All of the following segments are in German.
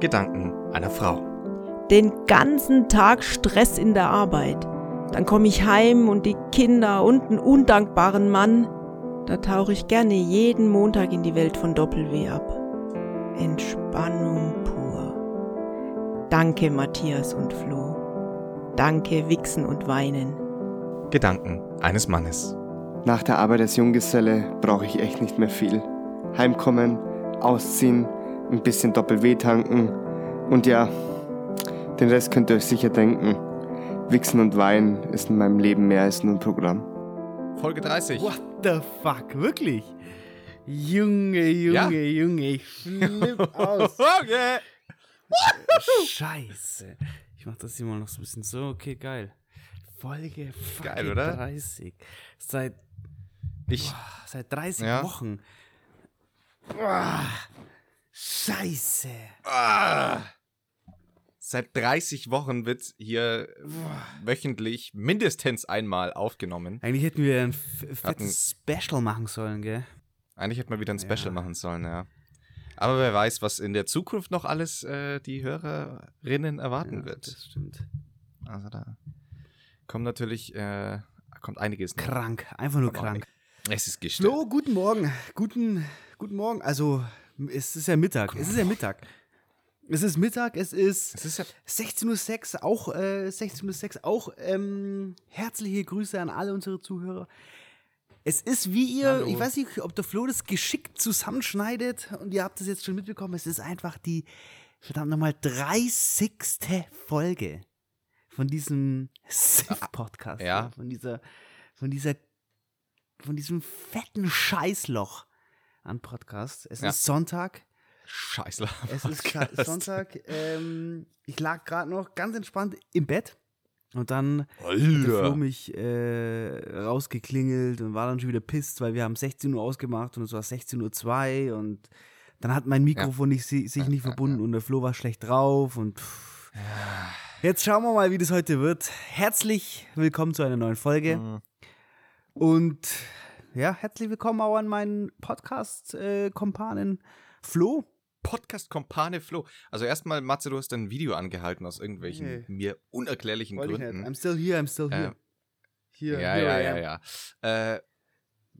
Gedanken einer Frau. Den ganzen Tag Stress in der Arbeit. Dann komme ich heim und die Kinder und einen undankbaren Mann. Da tauche ich gerne jeden Montag in die Welt von Doppel-W ab. Entspannung pur. Danke, Matthias und Flo. Danke, Wichsen und Weinen. Gedanken eines Mannes. Nach der Arbeit als Junggeselle brauche ich echt nicht mehr viel. Heimkommen, ausziehen, ein bisschen Doppel-W tanken und ja, den Rest könnt ihr euch sicher denken. Wichsen und Wein ist in meinem Leben mehr als nur ein Programm. Folge 30. What the fuck, wirklich? Junge, Junge, Ja. Junge, ich flipp aus. Okay. Scheiße. Ich mach das hier mal noch so ein bisschen so. Okay, geil. Folge Geil, oder? 30. Seit, Ich, boah, seit 30 Ja. Wochen. Boah, Scheiße. ah, seit 30 Wochen wird hier wöchentlich mindestens einmal aufgenommen. Eigentlich hätten wir ein fettes Special machen sollen, gell? Eigentlich hätte man wieder ein Special Ja. machen sollen, ja. Aber wer weiß, was in der Zukunft noch alles äh, die Hörerinnen erwarten Ja, wird. Das stimmt. Also da kommt natürlich, äh, kommt einiges noch. Krank. Einfach nur Kommt krank. Es ist gestört. Flo, guten Morgen. Guten, guten Morgen. Also, es ist ja Mittag. Es ist ja Mittag. Es ist Mittag, es ist Es ist ja 16.06 Uhr, auch äh, 16.06 Uhr, auch ähm, herzliche Grüße an alle unsere Zuhörer. Es ist wie ihr, Hallo. ich weiß nicht, ob der Flo das geschickt zusammenschneidet und ihr habt das jetzt schon mitbekommen, es ist einfach die, verdammt nochmal, 30. Folge von diesem SIF-Podcast. ja. Von dieser, von dieser, von diesem fetten Scheißloch an Podcast. Es Ja. ist Sonntag. Scheißler. Es ist Sonntag. Ähm, ich lag gerade noch ganz entspannt im Bett. Und dann Flo mich äh, rausgeklingelt und war dann schon wieder pisst, weil wir haben 16 Uhr ausgemacht und es war 16.02 Uhr und dann hat mein Mikrofon nicht, si- sich nicht verbunden und der Flo war schlecht drauf und pff. jetzt schauen wir mal, wie das heute wird. Herzlich willkommen zu einer neuen Folge Mhm. und ja, herzlich willkommen auch an meinen Podcast-Kompanen Flo. Podcast Kompane Flo. Also erstmal, Matze, du hast ein Video angehalten aus irgendwelchen Nee. mir unerklärlichen Wollte. Gründen. I'm still here, I'm still here. Äh, hier, Ja, ja, ja, am. ja. Äh,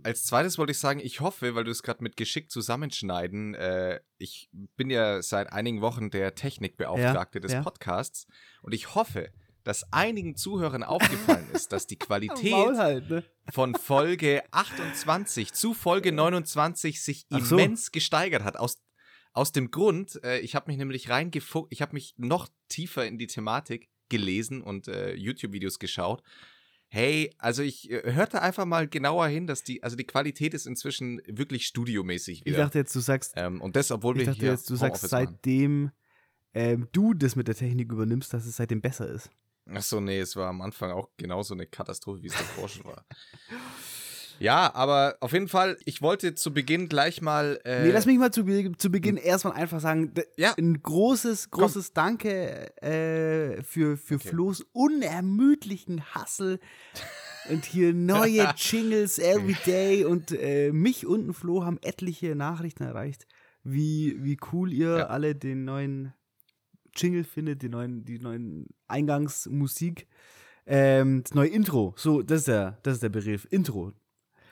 als zweites wollte ich sagen, ich hoffe, weil du es gerade mit geschickt zusammenschneiden, äh, ich bin ja seit einigen Wochen der Technikbeauftragte Ja, des ja. Podcasts und ich hoffe, dass einigen Zuhörern aufgefallen ist, dass die Qualität halt, ne? von Folge 28 zu Folge 29 sich so. immens gesteigert hat. Aus, aus dem Grund, äh, ich habe mich nämlich reingefuckt, ich habe mich noch tiefer in die Thematik gelesen und äh, YouTube-Videos geschaut. Hey, also ich äh, hörte einfach mal genauer hin, dass die, also die Qualität ist inzwischen wirklich studiomäßig Ich wieder. dachte jetzt, du sagst, ähm, und das, obwohl ich wir dachte hier jetzt, du sagst, seitdem ähm, du das mit der Technik übernimmst, dass es seitdem besser ist. Ach so, nee, es war am Anfang auch genauso eine Katastrophe, wie es davor schon war. Ja, aber auf jeden Fall, ich wollte zu Beginn gleich mal. Äh, nee, lass mich mal zu, Be- zu Beginn erstmal einfach sagen, Ja. ein großes, großes Danke äh, für, für Okay. Flo's unermüdlichen Hassel und hier neue Jingles every day und äh, mich und Flo haben etliche Nachrichten erreicht, wie, wie cool ihr Ja. alle den neuen Jingle findet, die neuen, die neuen Eingangsmusik. Ähm, das neue Intro, so, das ist der, das ist der Begriff, Intro.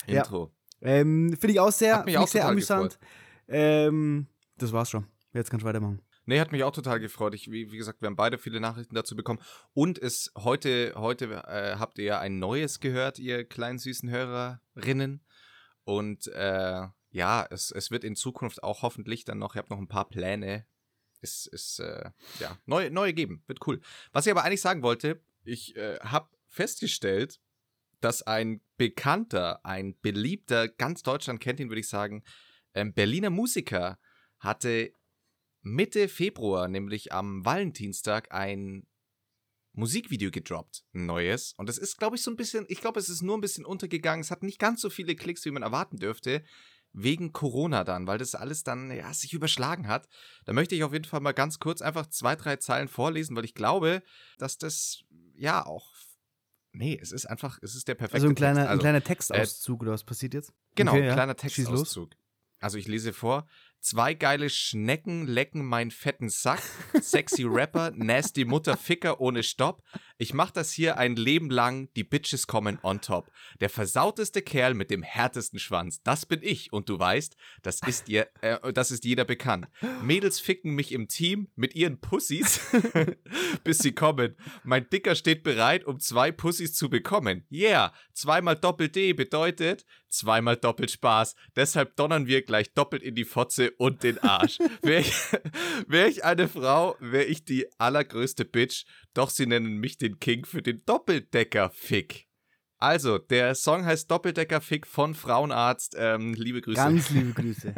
ja. Intro. Ähm, Finde ich auch sehr, Hat mich auch ich sehr amüsant. Ähm, das war's schon. Jetzt kannst du weitermachen. Nee, hat mich auch total gefreut. Ich, wie, wie gesagt, wir haben beide viele Nachrichten dazu bekommen. Und es heute, heute äh, habt ihr ja ein neues gehört, ihr kleinen süßen Hörerinnen. Und äh, ja, es, es wird in Zukunft auch hoffentlich dann noch, ich habe noch ein paar Pläne. Es ist, äh, ja, neue, neue geben. Wird cool. Was ich aber eigentlich sagen wollte, ich äh, habe festgestellt, dass ein bekannter, ein beliebter, ganz Deutschland kennt ihn, würde ich sagen, ähm, Berliner Musiker hatte Mitte Februar, nämlich am Valentinstag, ein Musikvideo gedroppt, ein neues. Und es ist, glaube ich, so ein bisschen, ich glaube, es ist nur ein bisschen untergegangen. Es hat nicht ganz so viele Klicks, wie man erwarten dürfte, wegen Corona dann, weil das alles dann, ja, sich überschlagen hat. Da möchte ich auf jeden Fall mal ganz kurz einfach zwei, drei Zeilen vorlesen, weil ich glaube, dass das, ja, auch, nee, es ist einfach, es ist der perfekte Also ein kleiner, Text. ein kleiner Textauszug oder was passiert jetzt? Genau, Okay, ein ja. kleiner los. Textauszug. Also ich lese vor. Zwei geile Schnecken lecken meinen fetten Sack. Sexy Rapper, nasty Mutter, Ficker ohne Stopp. Ich mach das hier ein Leben lang, die Bitches kommen on top. Der versauteste Kerl mit dem härtesten Schwanz, das bin ich. Und du weißt, das ist ihr, äh, das ist jeder bekannt. Mädels ficken mich im Team mit ihren Pussys, bis sie kommen. Mein Dicker steht bereit, um zwei Pussys zu bekommen. Yeah, zweimal Doppel-D bedeutet zweimal doppelt Spaß. Deshalb donnern wir gleich doppelt in die Fotze und den Arsch. Wäre ich, wär ich eine Frau, wäre ich die allergrößte Bitch, doch sie nennen mich den King für den Doppeldecker-Fick. Also, der Song heißt Doppeldecker-Fick von Frauenarzt. Ähm, liebe Grüße. Ganz liebe Grüße.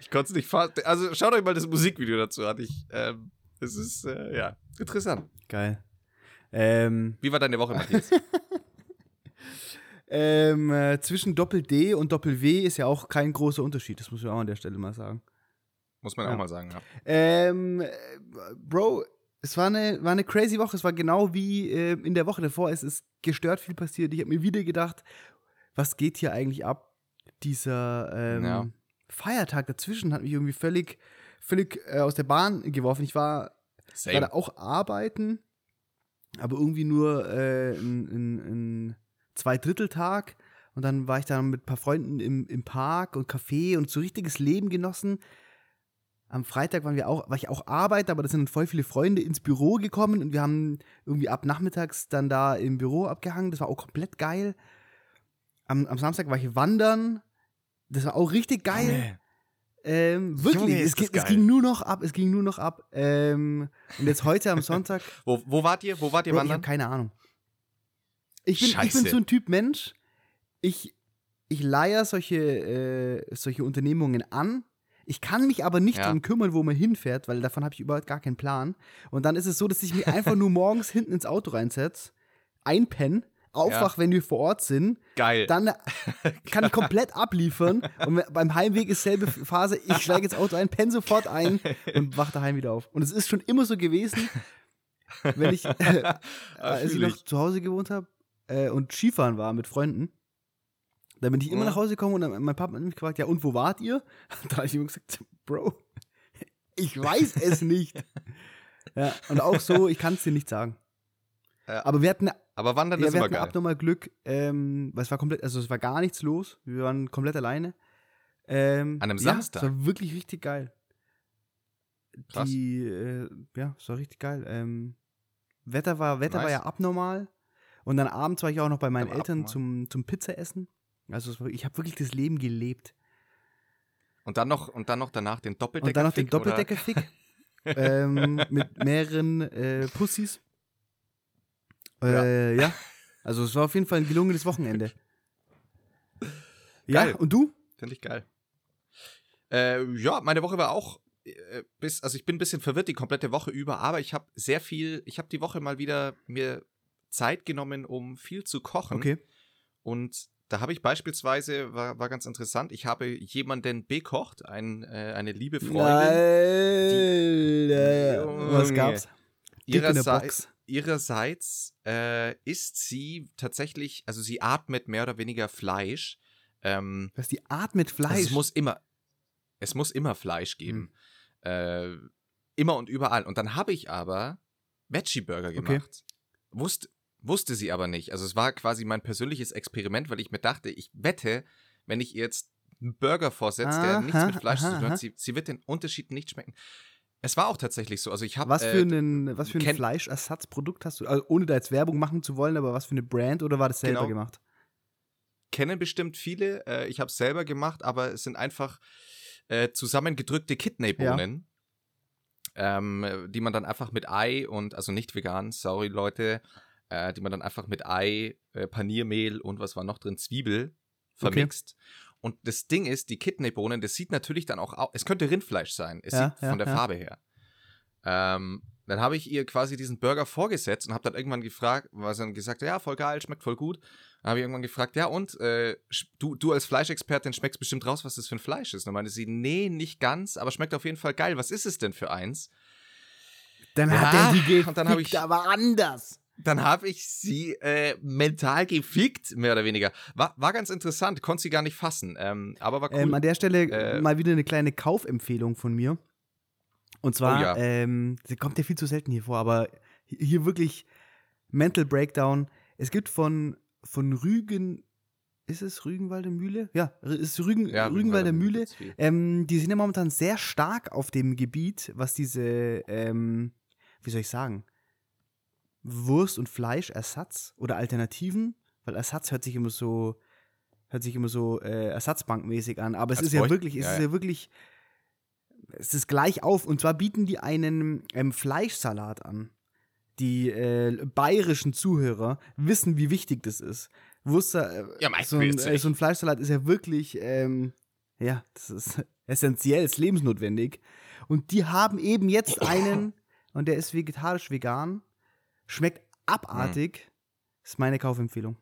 ich konnte es nicht fassen. Also, schaut euch mal das Musikvideo dazu an. Ich, ähm, es ist, äh, ja, interessant. Geil. Ähm, Wie war deine Woche, Matthias? ähm, äh, zwischen Doppel-D und Doppel-W ist ja auch kein großer Unterschied. Das muss man auch an der Stelle mal sagen. Muss man Ja. auch mal sagen, ja. Ähm, äh, Bro, es war eine, war eine crazy Woche. Es war genau wie äh, in der Woche davor. Es ist gestört viel passiert. Ich habe mir wieder gedacht, was geht hier eigentlich ab? Dieser ähm, Ja. Feiertag dazwischen hat mich irgendwie völlig, völlig äh, aus der Bahn geworfen. Ich war Same. gerade auch arbeiten, aber irgendwie nur äh, ein, ein, ein Zweidritteltag. Und dann war ich dann mit ein paar Freunden im, im Park und Café und so richtiges Leben genossen. Am Freitag waren wir auch, war ich auch arbeiten, aber da sind dann voll viele Freunde ins Büro gekommen und wir haben irgendwie ab nachmittags dann da im Büro abgehangen. Das war auch komplett geil. Am, am Samstag war ich wandern. Das war auch richtig geil. Ähm, wirklich, Junge, es, ging, es ging nur noch ab, es ging nur noch ab. Ähm, und jetzt heute am Sonntag, Wo, wo wart ihr? Wo wart ihr Bro, ich habe wandern? keine Ahnung. Ich bin, ich Scheiße. bin so ein Typ Mensch, ich, ich leier solche, äh, solche Unternehmungen an. Ich kann mich aber nicht Ja. drum kümmern, wo man hinfährt, weil davon habe ich überhaupt gar keinen Plan. Und dann ist es so, dass ich mich einfach nur morgens hinten ins Auto reinsetze, einpenne, aufwach, wenn wir vor Ort sind, Geil. dann kann ich komplett abliefern und beim Heimweg ist selbe Phase, ich steige ins Auto ein, penne sofort ein und wach daheim wieder auf. Und es ist schon immer so gewesen, wenn ich, äh, als ich noch ich. zu Hause gewohnt habe äh, und Skifahren war mit Freunden, dann bin ich immer nach Hause gekommen und dann, mein Papa hat mich gefragt, ja und wo wart ihr? Da habe ich ihm gesagt, Bro, ich weiß es nicht. Ja, und auch so, ich kann es dir nicht sagen. Ja. Aber wir hatten Aber wandern ja, ist wir hatten geil. abnormal Glück, ähm, weil es war komplett, also es war gar nichts los. Wir waren komplett alleine. Ähm, An einem ja, Samstag? Es war wirklich richtig geil. Krass. Die, äh, ja, es war richtig geil. Ähm, Wetter war, Wetter war Nice. ja abnormal. Und dann abends war ich auch noch bei meinen Aber Eltern abnormal. zum, zum Pizza essen. Also war, ich habe wirklich das Leben gelebt. Und dann noch, und dann noch danach den Doppeldecker. Und dann noch den Doppeldecker-Fick ähm, mit mehreren äh, Pussys. Äh, ja. Also es war auf jeden Fall ein gelungenes Wochenende. Ja, Geil. und du? Finde ich geil. Äh, ja, meine Woche war auch äh, bis, also ich bin ein bisschen verwirrt die komplette Woche über, aber ich habe sehr viel, ich habe die Woche mal wieder mir Zeit genommen, um viel zu kochen. Okay. Und da habe ich beispielsweise, war, war ganz interessant, ich habe jemanden bekocht, ein, äh, eine liebe Freundin. Alter. Was Junge. gab's? Ihrerseits, ihrerseits äh, isst sie tatsächlich, also sie atmet mehr oder weniger Fleisch. Ähm, Was die Art mit also Fleisch. es muss immer, es muss immer Fleisch geben. Äh, immer und überall. Und dann habe ich aber Veggie-Burger Okay. gemacht. Wusste, sie aber nicht. Also es war quasi mein persönliches Experiment, weil ich mir dachte, ich wette, wenn ich ihr jetzt einen Burger vorsetze, der nichts mit Fleisch zu aha, tun aha. hat, sie, sie wird den Unterschied nicht schmecken. Es war auch tatsächlich so. Also ich habe was für äh, ein, was für ein Fleischersatzprodukt hast du? Also ohne da jetzt Werbung machen zu wollen, aber was für eine Brand oder war das selber Genau. gemacht? kennen bestimmt viele. Äh, ich habe es selber gemacht, aber es sind einfach äh, zusammengedrückte Kidneybohnen, ähm, äh, die man dann einfach mit Ei und, also nicht vegan, sorry Leute, äh, die man dann einfach mit Ei, äh, Paniermehl und was war noch drin, Zwiebel vermixt. Und das Ding ist, die Kidneybohnen, das sieht natürlich dann auch aus, es könnte Rindfleisch sein, es Ja, sieht ja, von der ja. Farbe her. Ähm, dann habe ich ihr quasi diesen Burger vorgesetzt und habe dann irgendwann gefragt, sie dann gesagt, hat, ja, voll geil, schmeckt voll gut. Dann habe ich irgendwann gefragt, ja und, äh, du, du als Fleischexpertin schmeckst bestimmt raus, was das für ein Fleisch ist. Und dann meinte sie, nee, nicht ganz, aber schmeckt auf jeden Fall geil. Was ist es denn für eins? Dann Ja, hat er die und dann hab gefickt, ich- aber anders. Dann habe ich sie äh, mental gefickt, mehr oder weniger. War, war ganz interessant, konnte sie gar nicht fassen, ähm, aber war cool. Ähm, an der Stelle Äh, mal wieder eine kleine Kaufempfehlung von mir. Und zwar, Oh ja. ähm, sie kommt ja viel zu selten hier vor, aber hier wirklich Mental Breakdown. Es gibt von, von Rügen, ist es Rügenwalder Mühle? Ja, es ist Rügen, ja, Rügenwalder Mühle. Ähm, die sind ja momentan sehr stark auf dem Gebiet, was diese, ähm, wie soll ich sagen, Wurst- und Fleischersatz oder Alternativen, weil Ersatz hört sich immer so, hört sich immer so äh, ersatzbankmäßig an, aber es Als ist ja wirklich, es ja, ist ja. wirklich, es ist gleich auf und zwar bieten die einen ähm, Fleischsalat an. Die äh, bayerischen Zuhörer wissen, wie wichtig das ist. Wurst, äh, Ja, so, ein, äh, so ein Fleischsalat ist ja wirklich, ähm, ja, das ist essentiell, ist lebensnotwendig. Und die haben eben jetzt einen, und der ist vegetarisch-vegan, schmeckt abartig. Ist meine Kaufempfehlung.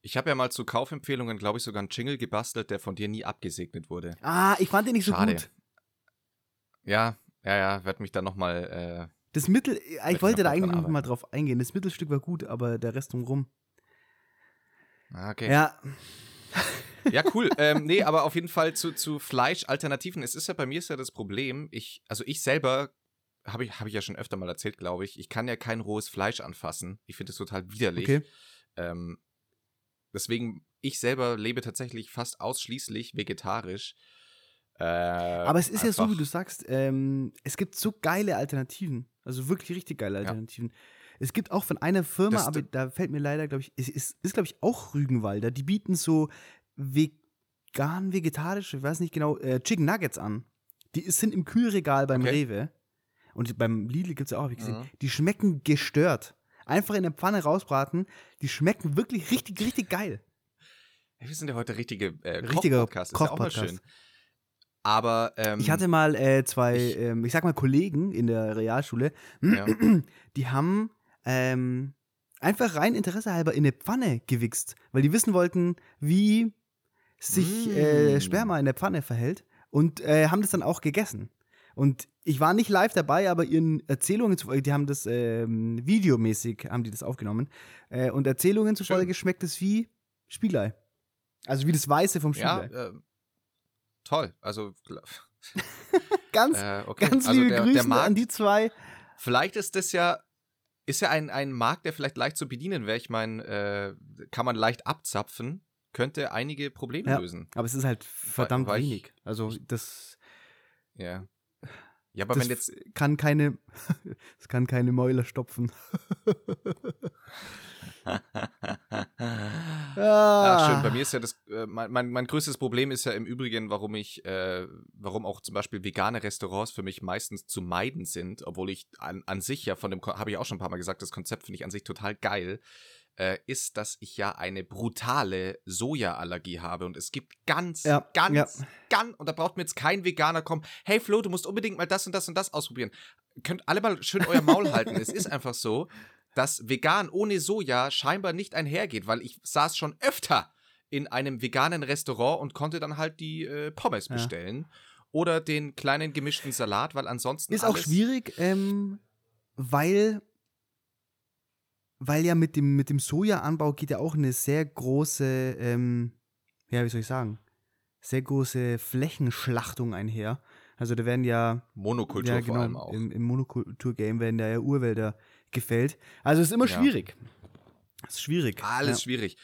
Ich habe ja mal zu Kaufempfehlungen, glaube ich, sogar einen Jingle gebastelt, der von dir nie abgesegnet wurde. Ah, ich fand den nicht so Schade. gut. Ja, ja, ja, werd mich dann nochmal. Äh, Das Mittel, ich ich wollte da eigentlich noch arbeiten. mal drauf eingehen. Das Mittelstück war gut, aber der Rest drumrum. ah, okay. Ja, Ja, cool. ähm, nee, aber auf jeden Fall zu, zu Fleischalternativen. Es ist ja bei mir ist ja das Problem, ich, also ich selber, habe ich, hab ich ja schon öfter mal erzählt, glaube ich, ich kann ja kein rohes Fleisch anfassen. Ich finde es total widerlich. okay. Ähm, deswegen, ich selber lebe tatsächlich fast ausschließlich vegetarisch. Äh, Aber es ist ja so, wie du sagst, ähm, es gibt so geile Alternativen. Also wirklich richtig geile Ja. Alternativen. Es gibt auch von einer Firma, Das- aber da fällt mir leider, glaube ich, es ist, ist glaube ich, auch Rügenwalder. Die bieten so vegan, vegetarisch, ich weiß nicht genau, äh, Chicken Nuggets an. Die ist- sind im Kühlregal beim Okay. Rewe. Und beim Lidl gibt es ja auch, habe ich gesehen. Mhm. Die schmecken gestört. Einfach in der Pfanne rausbraten. Die schmecken wirklich richtig, richtig geil. Wir sind ja heute richtige äh, Richtiger Koch-Podcast, ist ja auch mal schön. Aber ähm, Ich hatte mal äh, zwei, ich- ähm, ich sag mal, Kollegen in der Realschule, ja, die haben ähm, einfach rein Interesse halber in eine Pfanne gewichst, weil die wissen wollten, wie sich äh, Mm. Sperma in der Pfanne verhält und äh, haben das dann auch gegessen. Und ich war nicht live dabei, aber ihren Erzählungen zufolge, die haben das ähm, videomäßig, haben die das aufgenommen. Äh, und Erzählungen zufolge schmeckt es wie Spiegelei. Also wie das Weiße vom ja Spiegelei. äh, toll. Also ganz, äh, okay. ganz also liebe der, Grüße der Markt, an die zwei. Vielleicht ist das ja, ist ja ein, ein Markt, der vielleicht leicht zu bedienen wäre. Ich meine, äh, kann man leicht abzapfen, könnte einige Probleme Ja. lösen. Aber es ist halt verdammt weil ich- wenig. Also das, Ja. Ja, aber das wenn jetzt. kann keine, das kann keine Mäuler stopfen. Ach, schön. Bei mir ist ja das, äh, mein, mein, mein größtes Problem ist ja im Übrigen, warum ich, äh, warum auch zum Beispiel vegane Restaurants für mich meistens zu meiden sind, obwohl ich an, an sich ja von dem, habe ich auch schon ein paar Mal gesagt, das Konzept finde ich an sich total geil, äh, ist, dass ich ja eine brutale Sojaallergie habe und es gibt ganz, Ja, ganz, ja. ganz, und da braucht mir jetzt kein Veganer kommen, hey Flo, du musst unbedingt mal das und das und das ausprobieren. Könnt alle mal schön euer Maul halten. Es ist einfach so, dass vegan ohne Soja scheinbar nicht einhergeht, weil ich saß schon öfter in einem veganen Restaurant und konnte dann halt die äh, Pommes Ja. bestellen oder den kleinen gemischten Salat, weil ansonsten Ist auch schwierig, ähm, weil, weil ja mit dem, mit dem Sojaanbau geht ja auch eine sehr große, ähm, ja, wie soll ich sagen, sehr große Flächenschlachtung einher. Also da werden ja Monokultur ja, vor allem auch. Im, im Monokultur-Game werden da ja Urwälder gefällt. Also es ist immer Ja. schwierig. Es ist schwierig. Alles ja. schwierig.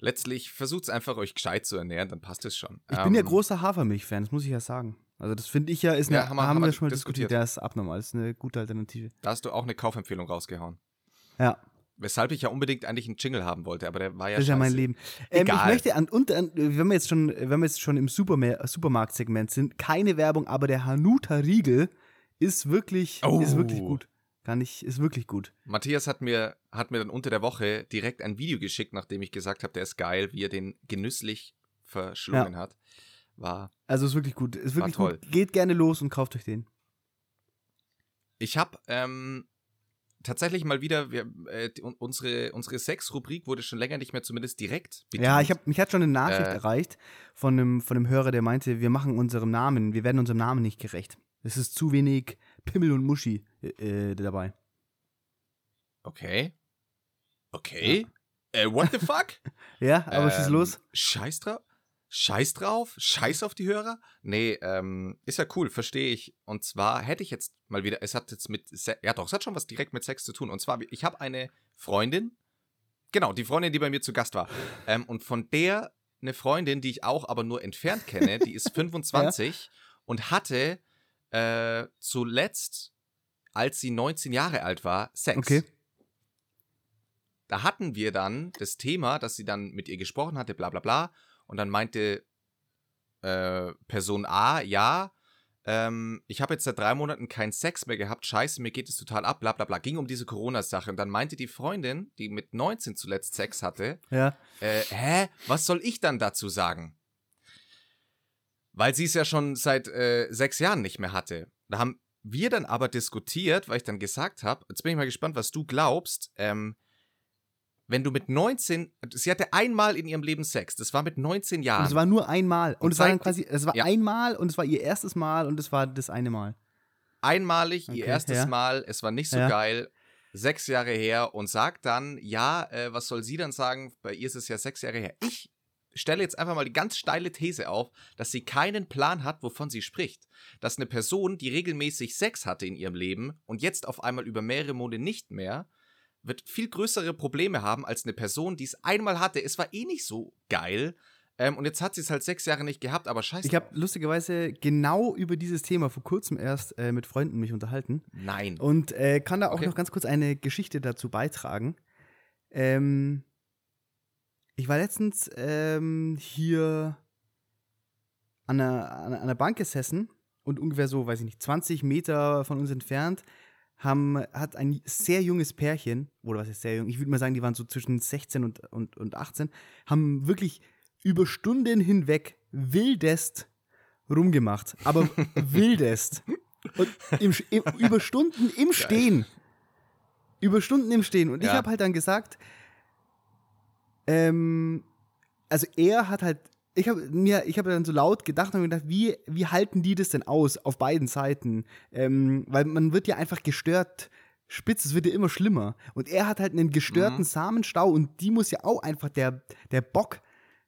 Letztlich versucht es einfach, euch gescheit zu ernähren, dann passt es schon. Ich bin ja Ähm, großer Hafermilch-Fan, das muss ich ja sagen. Also das finde ich ja, ist eine, Ja, haben wir- haben, wir schon mal diskutiert. diskutiert. Der ist abnormal, ist eine gute Alternative. Da hast du auch eine Kaufempfehlung rausgehauen. Ja, Weshalb ich ja unbedingt eigentlich einen Jingle haben wollte, aber der war ja das ist ja mein scheiße. Leben. Ähm, ich möchte an, und an, wenn wir jetzt schon, wenn wir jetzt schon im Superma Supermarktsegment sind, keine Werbung, aber der Hanuta Riegel ist wirklich, ist wirklich Oh. gut. Kann ich, ist wirklich gut. Matthias hat mir, hat mir dann unter der Woche direkt ein Video geschickt, nachdem ich gesagt habe, der ist geil, wie er den genüsslich verschlungen hat. War. Also ist wirklich gut. Ist wirklich toll. gut. Geht gerne los und kauft euch den. Ich habe ähm, tatsächlich mal wieder, wir, äh, unsere, unsere Sex-Rubrik wurde schon länger nicht mehr zumindest direkt bedient. Ja, ich hab, mich hat schon eine Nachricht Äh. erreicht von einem, von einem Hörer, der meinte, wir machen unserem Namen, wir werden unserem Namen nicht gerecht. Es ist zu wenig Pimmel und Muschi äh, äh, dabei. Okay. Okay. Äh, what the fuck? Ja, aber Ähm, los. Scheiß drauf? Scheiß drauf? Scheiß auf die Hörer? Nee, ähm, ist ja cool, verstehe ich. Und zwar hätte ich jetzt mal wieder, es hat jetzt mit, ja doch, es hat schon was direkt mit Sex zu tun. Und zwar, ich habe eine Freundin, genau, die Freundin, die bei mir zu Gast war. Ähm, und von der eine Freundin, die ich auch aber nur entfernt kenne, die ist 25 und hatte äh, zuletzt, als sie 19 Jahre alt war, Sex. Okay. Da hatten wir dann das Thema, dass sie dann mit ihr gesprochen hatte, bla bla bla. Und dann meinte äh, Person A, ja, ähm, ich habe jetzt seit drei Monaten keinen Sex mehr gehabt, scheiße, mir geht es total ab, bla bla bla. Ging um diese Corona-Sache. Und dann meinte die Freundin, die mit 19 zuletzt Sex hatte, Ja. äh, hä, was soll ich dann dazu sagen? Weil sie es ja schon seit äh, sechs Jahren nicht mehr hatte. Da haben wir dann aber diskutiert, weil ich dann gesagt habe, jetzt bin ich mal gespannt, was du glaubst, ähm, wenn du mit 19, sie hatte einmal in ihrem Leben Sex, das war mit 19 Und Jahren. es war nur einmal. Und, Und es war dann quasi, es war ja. einmal und es war ihr erstes Mal und es war das eine Mal. einmalig, Okay, ihr erstes ja. Mal, es war nicht so Ja. geil, sechs Jahre her und sagt dann, ja, äh, was soll sie dann sagen? Bei ihr ist es ja sechs Jahre her. Ich stelle jetzt einfach mal die ganz steile These auf, dass sie keinen Plan hat, wovon sie spricht. Dass eine Person, die regelmäßig Sex hatte in ihrem Leben und jetzt auf einmal über mehrere Monate nicht mehr, wird viel größere Probleme haben als eine Person, die es einmal hatte. Es war eh nicht so geil. Ähm, und jetzt hat sie es halt sechs Jahre nicht gehabt, aber scheiße. Ich habe lustigerweise genau über dieses Thema vor kurzem erst äh, mit Freunden mich unterhalten Nein. und äh, kann da auch Okay. noch ganz kurz eine Geschichte dazu beitragen. Ähm, ich war letztens ähm, hier an einer, an einer- an einer Bank gesessen und ungefähr so, weiß ich nicht, 20 Meter von uns entfernt haben, hat ein sehr junges Pärchen, oder was ist sehr jung, ich würde mal sagen, die waren so zwischen 16 und, und, und 18, haben wirklich über Stunden hinweg wildest rumgemacht. Aber wildest. Und im, im, über Stunden im Stehen. Über Stunden im Stehen. Und ich Ja. habe halt dann gesagt, ähm, also er hat halt, ich habe mir, ich habe dann so laut gedacht und gedacht, wie, wie halten die das denn aus auf beiden Seiten? Ähm, weil man wird ja einfach gestört. Spitz, es wird ja immer schlimmer. Und er hat halt einen gestörten Mhm. Samenstau und die muss ja auch einfach, der, der Bock,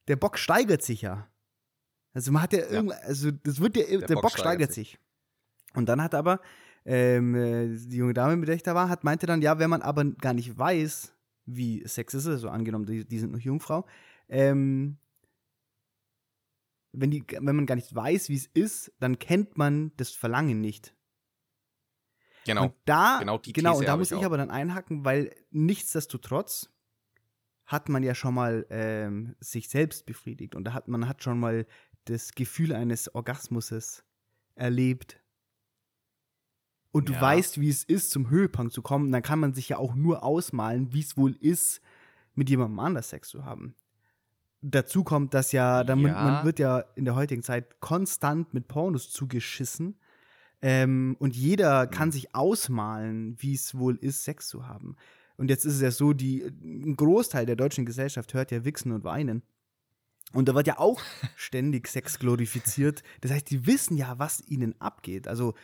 der Bock steigert sich ja. Also man hat ja, irgend, also das wird ja, der, Bock, steigert sich. Und dann hat aber ähm, äh, die junge Dame, mit der ich da war, hat meinte dann, ja, wenn man aber gar nicht weiß, wie Sex ist, also angenommen, die, die sind noch Jungfrau, ähm, wenn, die, wenn man gar nicht weiß, wie es ist, dann kennt man das Verlangen nicht. Genau. Und da, Genau die genau, und da muss ich ich auch. aber dann einhaken, weil nichtsdestotrotz hat man ja schon mal ähm, sich selbst befriedigt und da hat man hat schon mal das Gefühl eines Orgasmuses erlebt. Und du Ja. weißt, wie es ist, zum Höhepunkt zu kommen, dann kann man sich ja auch nur ausmalen, wie es wohl ist, mit jemandem anders Sex zu haben. Dazu kommt, dass ja, dann, Ja. man wird ja in der heutigen Zeit konstant mit Pornos zugeschissen. Ähm, und jeder kann sich ausmalen, wie es wohl ist, Sex zu haben. Und jetzt ist es ja so, die, ein Großteil der deutschen Gesellschaft hört ja Wichsen und Weinen. Und da wird ja auch ständig Sex glorifiziert. Das heißt, die wissen ja, was ihnen abgeht. Also,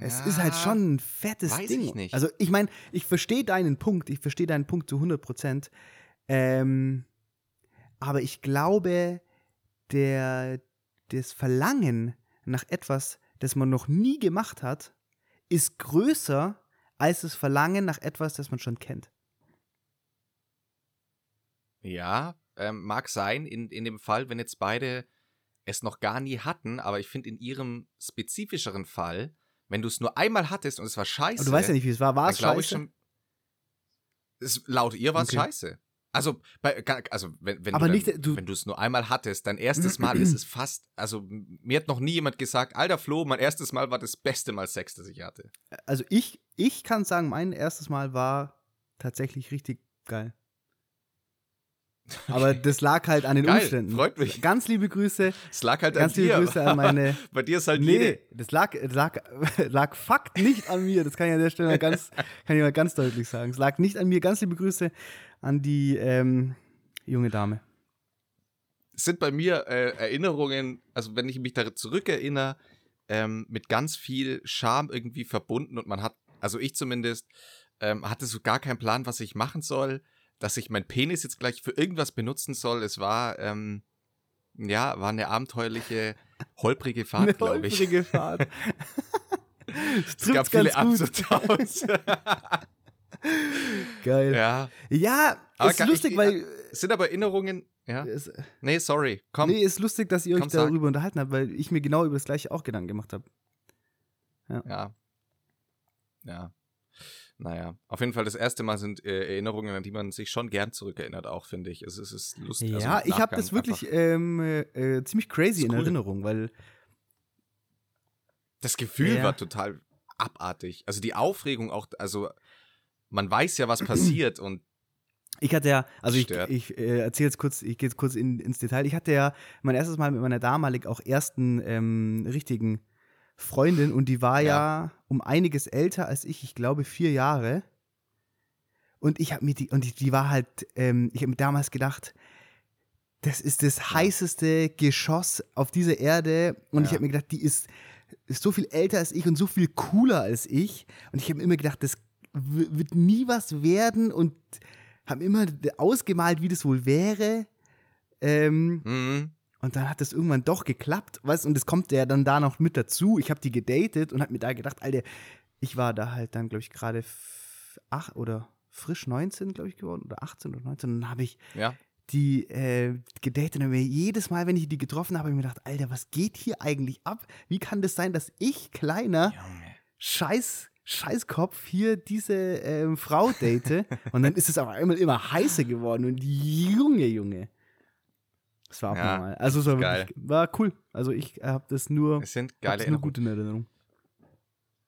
es ist halt schon ein fettes weiß Ding. ich nicht. Also, ich meine, ich verstehe deinen Punkt. Ich verstehe deinen Punkt zu 100 Prozent. Ähm, aber ich glaube, der, das Verlangen nach etwas, das man noch nie gemacht hat, ist größer als das Verlangen nach etwas, das man schon kennt. Ja, ähm, mag sein, in, in dem Fall, wenn jetzt beide es noch gar nie hatten, aber ich finde in ihrem spezifischeren Fall, wenn du es nur einmal hattest und es war scheiße. Aber du weißt ja nicht, wie es war. War es scheiße? ich schon. Es, laut ihr war es Okay. scheiße. Also, bei, also wenn, wenn Aber du, nicht, dann, du- wenn du es nur einmal hattest, dein erstes Mal ist es fast, also mir hat noch nie jemand gesagt, alter Flo, mein erstes Mal war das beste Mal Sex, das ich hatte. also ich, ich kann sagen, mein erstes Mal war tatsächlich richtig geil. Aber das lag halt an den Geil, Umständen. freut mich. Ganz liebe Grüße, Es lag halt ganz an liebe dir. Grüße an meine. Bei dir ist halt Nee, jede. das lag, lag, lag Fakt nicht an mir. Das kann ich an der Stelle mal ganz, kann ich mal ganz deutlich sagen. Es lag nicht an mir. Ganz liebe Grüße an die ähm, junge Dame. Es sind bei mir äh, Erinnerungen, also wenn ich mich da zurückerinnere, ähm, mit ganz viel Scham irgendwie verbunden und man hat Also ich zumindest ähm, hatte so gar keinen Plan, was ich machen soll, dass ich meinen Penis jetzt gleich für irgendwas benutzen soll. Es war, ähm, ja, war eine abenteuerliche, holprige Fahrt, glaube ich. Holprige Fahrt. es gab viele Ups und Downs. Geil. ja. Ja, Aber ist lustig, ich- weil. Es sind aber Erinnerungen, ja. Es, Nee, sorry. Komm. nee, ist lustig, dass ihr euch darüber unterhalten habt, weil ich mir genau über das gleiche auch Gedanken gemacht habe. Ja. Ja. Naja, auf jeden Fall das erste Mal sind äh, Erinnerungen, an die man sich schon gern zurückerinnert, auch finde ich. Es ist, es ist lustig. also ja, im ich habe das wirklich ähm, äh, äh, ziemlich crazy in. Erinnerung, weil Das Gefühl Ja. war total abartig. Also die Aufregung auch, also man weiß ja, was passiert und Ich hatte ja, also ich, ich äh, erzähle jetzt kurz, ich gehe jetzt kurz in, ins Detail. Ich hatte ja mein erstes Mal mit meiner damalig auch ersten ähm, richtigen Freundin und die war ja. um einiges älter als ich, ich glaube vier Jahre. Und ich habe mir die, und die, die war halt, ähm, ich habe mir damals gedacht, das ist das heißeste Geschoss auf dieser Erde. Und ich Ja. habe mir gedacht, die ist, ist so viel älter als ich und so viel cooler als ich. Und ich habe mir immer gedacht, das wird nie was werden und habe immer ausgemalt, wie das wohl wäre. Ähm, mhm. Und dann hat das irgendwann doch geklappt, weißt und es kommt ja dann da noch mit dazu. Ich habe die gedatet und habe mir da gedacht, Alter, ich war da halt dann, glaube ich, gerade f- ach oder frisch 19, glaube ich, geworden oder 18 oder 19. Und dann habe ich ja. die äh, gedatet und mir jedes Mal, wenn ich die getroffen habe, habe ich mir gedacht, Alter, was geht hier eigentlich ab? Wie kann das sein, dass ich kleiner Junge. Scheiß Scheißkopf hier diese ähm, Frau date und dann ist es auf einmal immer heißer geworden und Junge, Junge. Das war Ja, abnormal. also es war geil. wirklich, war cool. Also ich habe das nur, Es sind geile nur gut in Erinnerung.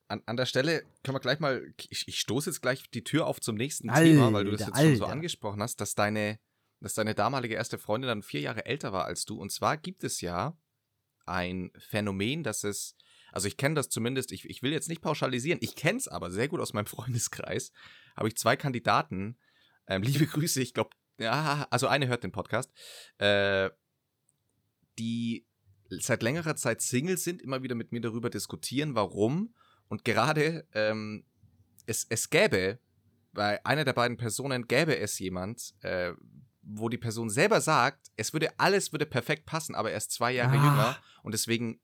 An, an der Stelle können wir gleich mal, ich, ich stoße jetzt gleich die Tür auf zum nächsten Alter, Thema, weil du das jetzt schon so Alter. angesprochen hast, dass deine, dass deine damalige erste Freundin dann vier Jahre älter war als du. Und zwar gibt es ja ein Phänomen, dass es, also ich kenne das zumindest, ich, ich will jetzt nicht pauschalisieren, ich kenne es aber sehr gut aus meinem Freundeskreis, habe ich zwei Kandidaten, ähm, liebe Grüße, ich glaube, ja, also eine hört den Podcast, äh, die seit längerer Zeit Single sind, immer wieder mit mir darüber diskutieren, warum. Und gerade ähm, es, es gäbe, bei einer der beiden Personen gäbe es jemand, äh, wo die Person selber sagt, es würde, alles würde perfekt passen, aber er ist zwei Jahre Ah. jünger und deswegen,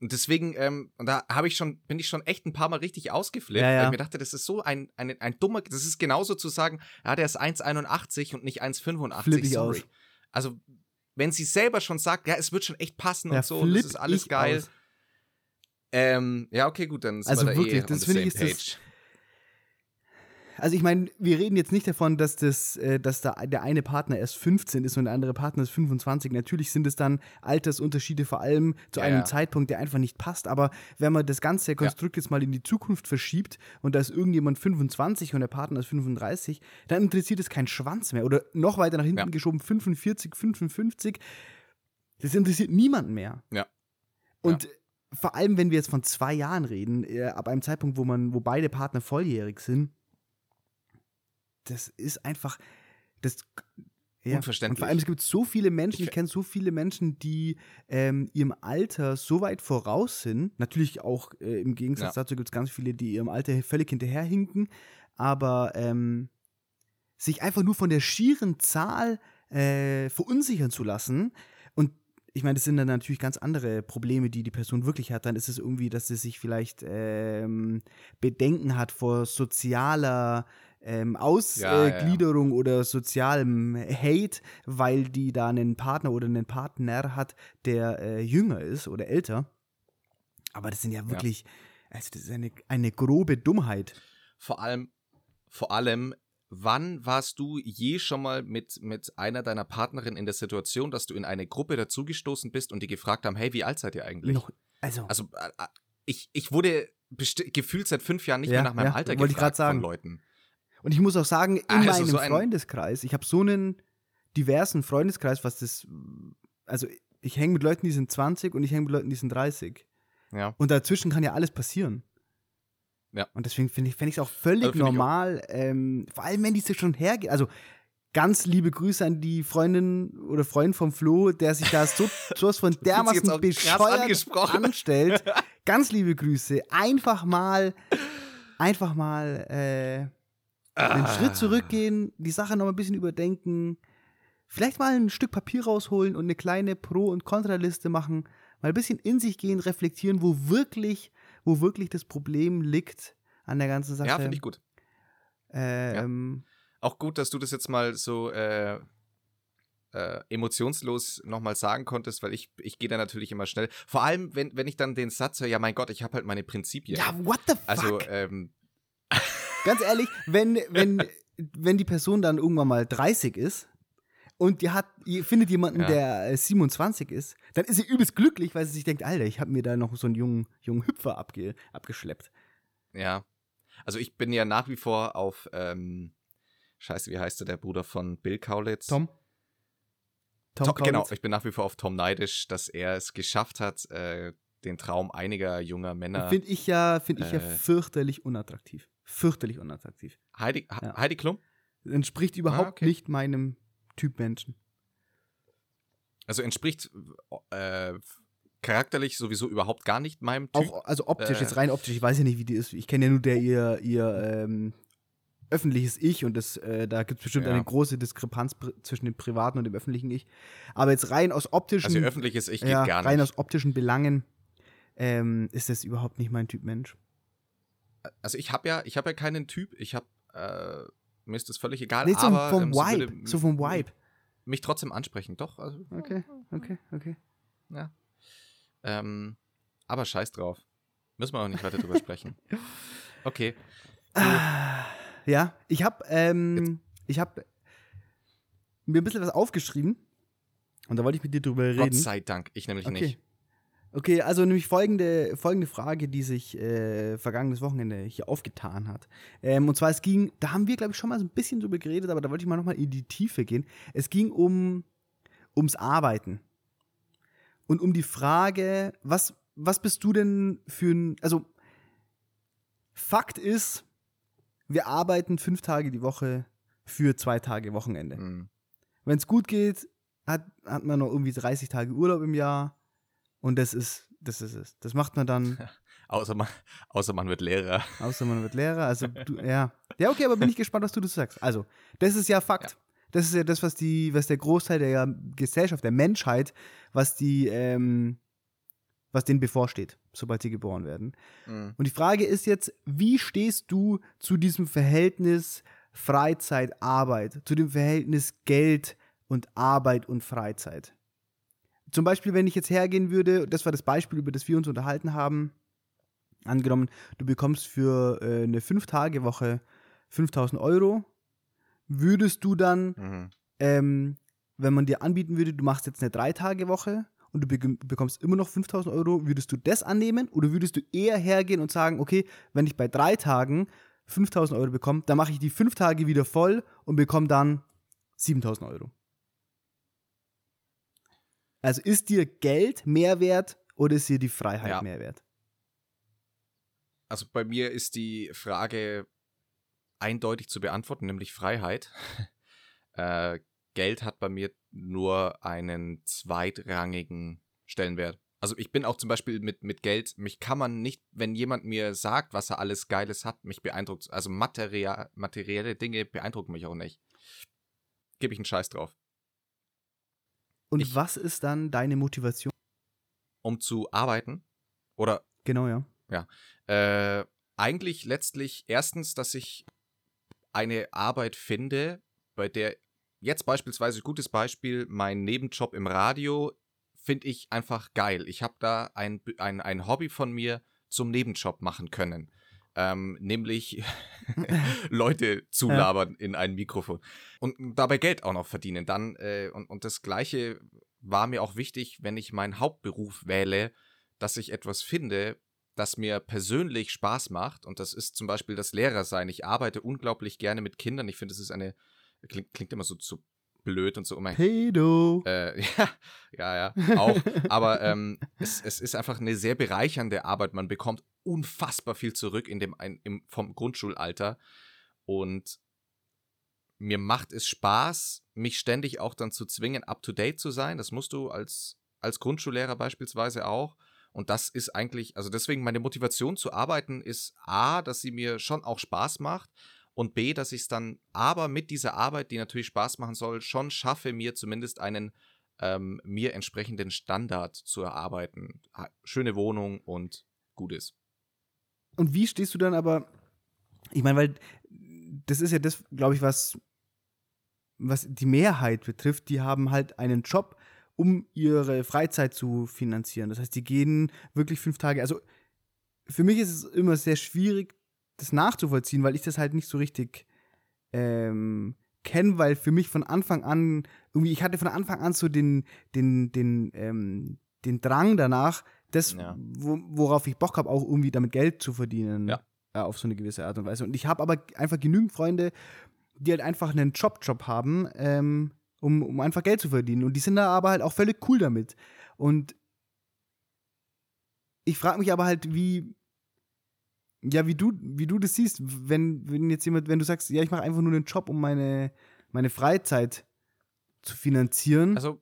und deswegen, ähm, und da habe ich schon, bin ich schon echt ein paar Mal richtig ausgeflippt, Ja, ja. weil ich mir dachte, das ist so ein, ein, ein dummer, das ist genauso zu sagen, ja, der ist 1,81 und nicht 1,85, Flipp ich sorry. aus. Also, wenn sie selber schon sagt, ja, es wird schon echt passen Ja, und so, und das ist alles geil. Ähm, ja, okay, gut, dann sind Also wir da wirklich, eh das finde ich, ist das- page. Also ich meine, wir reden jetzt nicht davon, dass das, äh, dass da der eine Partner erst 15 ist und der andere Partner ist 25. Natürlich sind es dann Altersunterschiede vor allem zu Ja, einem ja. Zeitpunkt, der einfach nicht passt. Aber wenn man das ganze Konstrukt jetzt mal in die Zukunft verschiebt und da ist irgendjemand 25 und der Partner ist 35, dann interessiert es keinen Schwanz mehr. Oder noch weiter nach hinten Ja. geschoben, 45, 55. Das interessiert niemanden mehr. Ja. Und vor allem, wenn wir jetzt von zwei Jahren reden, äh, ab einem Zeitpunkt, wo man, wo beide Partner volljährig sind, das ist einfach das ja. Unverständlich. Und vor allem, es gibt so viele Menschen, ich Ich- kenne so viele Menschen, die ähm, ihrem Alter so weit voraus sind. Natürlich auch äh, im Gegensatz Ja. dazu gibt es ganz viele, die ihrem Alter völlig hinterherhinken, aber ähm, sich einfach nur von der schieren Zahl äh, verunsichern zu lassen. Und ich meine, das sind dann natürlich ganz andere Probleme, die die Person wirklich hat. Dann ist es irgendwie, dass sie sich vielleicht ähm, Bedenken hat vor sozialer ähm, Ja, ja, ja. Ausgliederung oder sozialem Hate, weil die da einen Partner oder einen Partner hat, der äh, jünger ist oder älter. Aber das sind ja wirklich, also das ist eine, eine grobe Dummheit. Vor allem, vor allem, wann warst du je schon mal mit, mit einer deiner Partnerin in der Situation, dass du in eine Gruppe dazugestoßen bist und die gefragt haben, hey, wie alt seid ihr eigentlich? Noch, also, Also, äh, äh, ich, ich wurde gefühlt seit fünf Jahren nicht Ja, mehr nach meinem ja, Alter ich gefragt grad sagen. von Leuten. Und ich muss auch sagen, in Also meinem so Freundeskreis, ich habe so einen diversen Freundeskreis, was das, also ich hänge mit Leuten, die sind 20 und ich hänge mit Leuten, die sind 30. Ja. Und dazwischen kann ja alles passieren. Ja. Und deswegen finde ich, fände ich es auch völlig Also find ich auch. normal, ähm, vor allem wenn die sich schon hergehen. Also ganz liebe Grüße an die Freundin oder Freund vom Flo, der sich da so sowas von dermaßen bescheuert anstellt. Ganz liebe Grüße. Einfach mal einfach mal äh, einen Ah. Schritt zurückgehen, die Sache noch ein bisschen überdenken, vielleicht mal ein Stück Papier rausholen und eine kleine Pro- und Kontraliste machen, mal ein bisschen in sich gehen, reflektieren, wo wirklich, wo wirklich das Problem liegt an der ganzen Sache. Ja, finde ich gut. Ähm, Auch gut, dass du das jetzt mal so äh, äh, emotionslos nochmal sagen konntest, weil ich, ich gehe da natürlich immer schnell. Vor allem, wenn, wenn ich dann den Satz höre, ja mein Gott, ich habe halt meine Prinzipien. ja, what the fuck? also, ähm, Ganz ehrlich, wenn, wenn, wenn die Person dann irgendwann mal 30 ist und die hat, ihr findet jemanden, Ja. der äh, 27 ist, dann ist sie übelst glücklich, weil sie sich denkt, Alter, ich habe mir da noch so einen jungen, jungen Hüpfer abge, abgeschleppt. ja. Also ich bin ja nach wie vor auf, ähm, scheiße, wie heißt der, der Bruder von Bill Kaulitz? Tom? Tom, genau, Kaulitz? ich bin nach wie vor auf Tom neidisch, dass er es geschafft hat, äh, den Traum einiger junger Männer. Finde ich ja, finde ich ja Äh. fürchterlich unattraktiv. Fürchterlich unattraktiv. Heidi, Ja. Heidi Klum? Entspricht überhaupt Ah, okay. nicht meinem Typ Menschen. Also entspricht äh, charakterlich sowieso überhaupt gar nicht meinem Typ. Auch, also optisch, Äh. jetzt rein optisch, ich weiß ja nicht, wie die ist. Ich kenne ja nur der ihr, ihr ähm, öffentliches Ich und das, äh, da gibt es bestimmt Ja. eine große Diskrepanz zwischen dem privaten und dem öffentlichen Ich. Aber jetzt rein aus optischen, also ihr öffentliches Ich geht ja, gar rein nicht. aus optischen Belangen ähm, ist das überhaupt nicht mein Typ Mensch. Also ich habe ja, ich habe ja keinen Typ. Ich habe, äh, mir ist das völlig egal. Nee, so aber vom ähm, sie Vibe, so vom Vibe. Mich trotzdem ansprechen, doch. Also, Okay, okay, okay. ja. Ähm, aber scheiß drauf. Müssen wir auch nicht weiter drüber sprechen. Okay. Ah, ja, ich habe ähm, ich habe mir ein bisschen was aufgeschrieben und da wollte ich mit dir drüber reden. Gott sei Dank. Ich nämlich Okay. nicht. Okay, also nämlich folgende, folgende Frage, die sich äh, vergangenes Wochenende hier aufgetan hat. Ähm, und zwar, es ging, da haben wir, glaube ich, schon mal so ein bisschen drüber geredet, aber da wollte ich mal nochmal in die Tiefe gehen. Es ging um, ums Arbeiten. Und um die Frage, was, was bist du denn für ein, also Fakt ist, wir arbeiten fünf Tage die Woche für zwei Tage Wochenende. Hm. Wenn es gut geht, hat, hat man noch irgendwie 30 Tage Urlaub im Jahr. Und das ist, das ist es. Das macht man dann, Außer, man, außer man wird Lehrer. außer man wird Lehrer. Also, du, ja. Ja, okay, aber bin ich gespannt, was du dazu sagst. Also, das ist ja Fakt. Das ist ja das, was die, was der Großteil der Gesellschaft, der Menschheit, was die, ähm, was denen bevorsteht, sobald sie geboren werden. Hm. Und die Frage ist jetzt, wie stehst du zu diesem Verhältnis Freizeit-Arbeit, zu dem Verhältnis Geld und Arbeit und Freizeit? Zum Beispiel, wenn ich jetzt hergehen würde, das war das Beispiel, über das wir uns unterhalten haben, angenommen, du bekommst für äh, eine 5-Tage-Woche 5000 Euro, würdest du dann Mhm. ähm, wenn man dir anbieten würde, du machst jetzt eine Drei-Tage-Woche und du be bekommst immer noch 5000 Euro, würdest du das annehmen oder würdest du eher hergehen und sagen, okay, wenn ich bei drei Tagen 5000 Euro bekomme, dann mache ich die fünf Tage wieder voll und bekomme dann 7000 Euro? Also ist dir Geld mehr wert oder ist dir die Freiheit Ja. mehr wert? Also bei mir ist die Frage eindeutig zu beantworten, nämlich Freiheit. äh, Geld hat bei mir nur einen zweitrangigen Stellenwert. Also ich bin auch zum Beispiel mit, mit Geld, mich kann man nicht, wenn jemand mir sagt, was er alles Geiles hat, mich beeindruckt, also material, materielle Dinge beeindrucken mich auch nicht. Gebe ich einen Scheiß drauf. Und Ich- was ist dann deine Motivation? Um zu arbeiten oder Genau, ja. Äh, eigentlich letztlich erstens, dass ich eine Arbeit finde, bei der jetzt beispielsweise gutes Beispiel, mein Nebenjob im Radio finde ich einfach geil. Ich habe da ein, ein, ein Hobby von mir zum Nebenjob machen können. Ähm, nämlich Leute zulabern in ein Mikrofon und dabei Geld auch noch verdienen. Dann äh, und, und das Gleiche war mir auch wichtig, wenn ich meinen Hauptberuf wähle, dass ich etwas finde, das mir persönlich Spaß macht. Und das ist zum Beispiel das Lehrersein. Ich arbeite unglaublich gerne mit Kindern. Ich finde, es ist eine, klingt, klingt immer so, so blöd und so, oh mein Pedo. äh, ja, ja, ja, auch. Aber ähm, es, es ist einfach eine sehr bereichernde Arbeit. Man bekommt unfassbar viel zurück in dem, im, vom Grundschulalter. Und mir macht es Spaß, mich ständig auch dann zu zwingen, up to date zu sein. Das musst du als, als Grundschullehrer beispielsweise auch. Und das ist eigentlich, also deswegen meine Motivation zu arbeiten ist A, dass sie mir schon auch Spaß macht und B, dass ich es dann aber mit dieser Arbeit, die natürlich Spaß machen soll, schon schaffe, mir zumindest einen ähm, mir entsprechenden Standard zu erarbeiten. Schöne Wohnung und Gutes. Und wie stehst du dann aber, ich meine, weil das ist ja das, glaube ich, was, was die Mehrheit betrifft, die haben halt einen Job, um ihre Freizeit zu finanzieren. Das heißt, die gehen wirklich fünf Tage. Also für mich ist es immer sehr schwierig, das nachzuvollziehen, weil ich das halt nicht so richtig ähm, kenne, weil für mich von Anfang an, irgendwie, ich hatte von Anfang an so den, den, den, ähm, den Drang danach, das, ja. wo, worauf ich Bock habe, auch irgendwie damit Geld zu verdienen. Ja. Äh, auf so eine gewisse Art und Weise. Und ich habe aber einfach genügend Freunde, die halt einfach einen Job-Job haben, ähm, um, um einfach Geld zu verdienen. Und die sind da aber halt auch völlig cool damit. Und ich frage mich aber halt, wie, ja, wie du, wie du das siehst, wenn, wenn jetzt jemand, wenn du sagst, ja, ich mache einfach nur einen Job, um meine, meine Freizeit zu finanzieren. Also,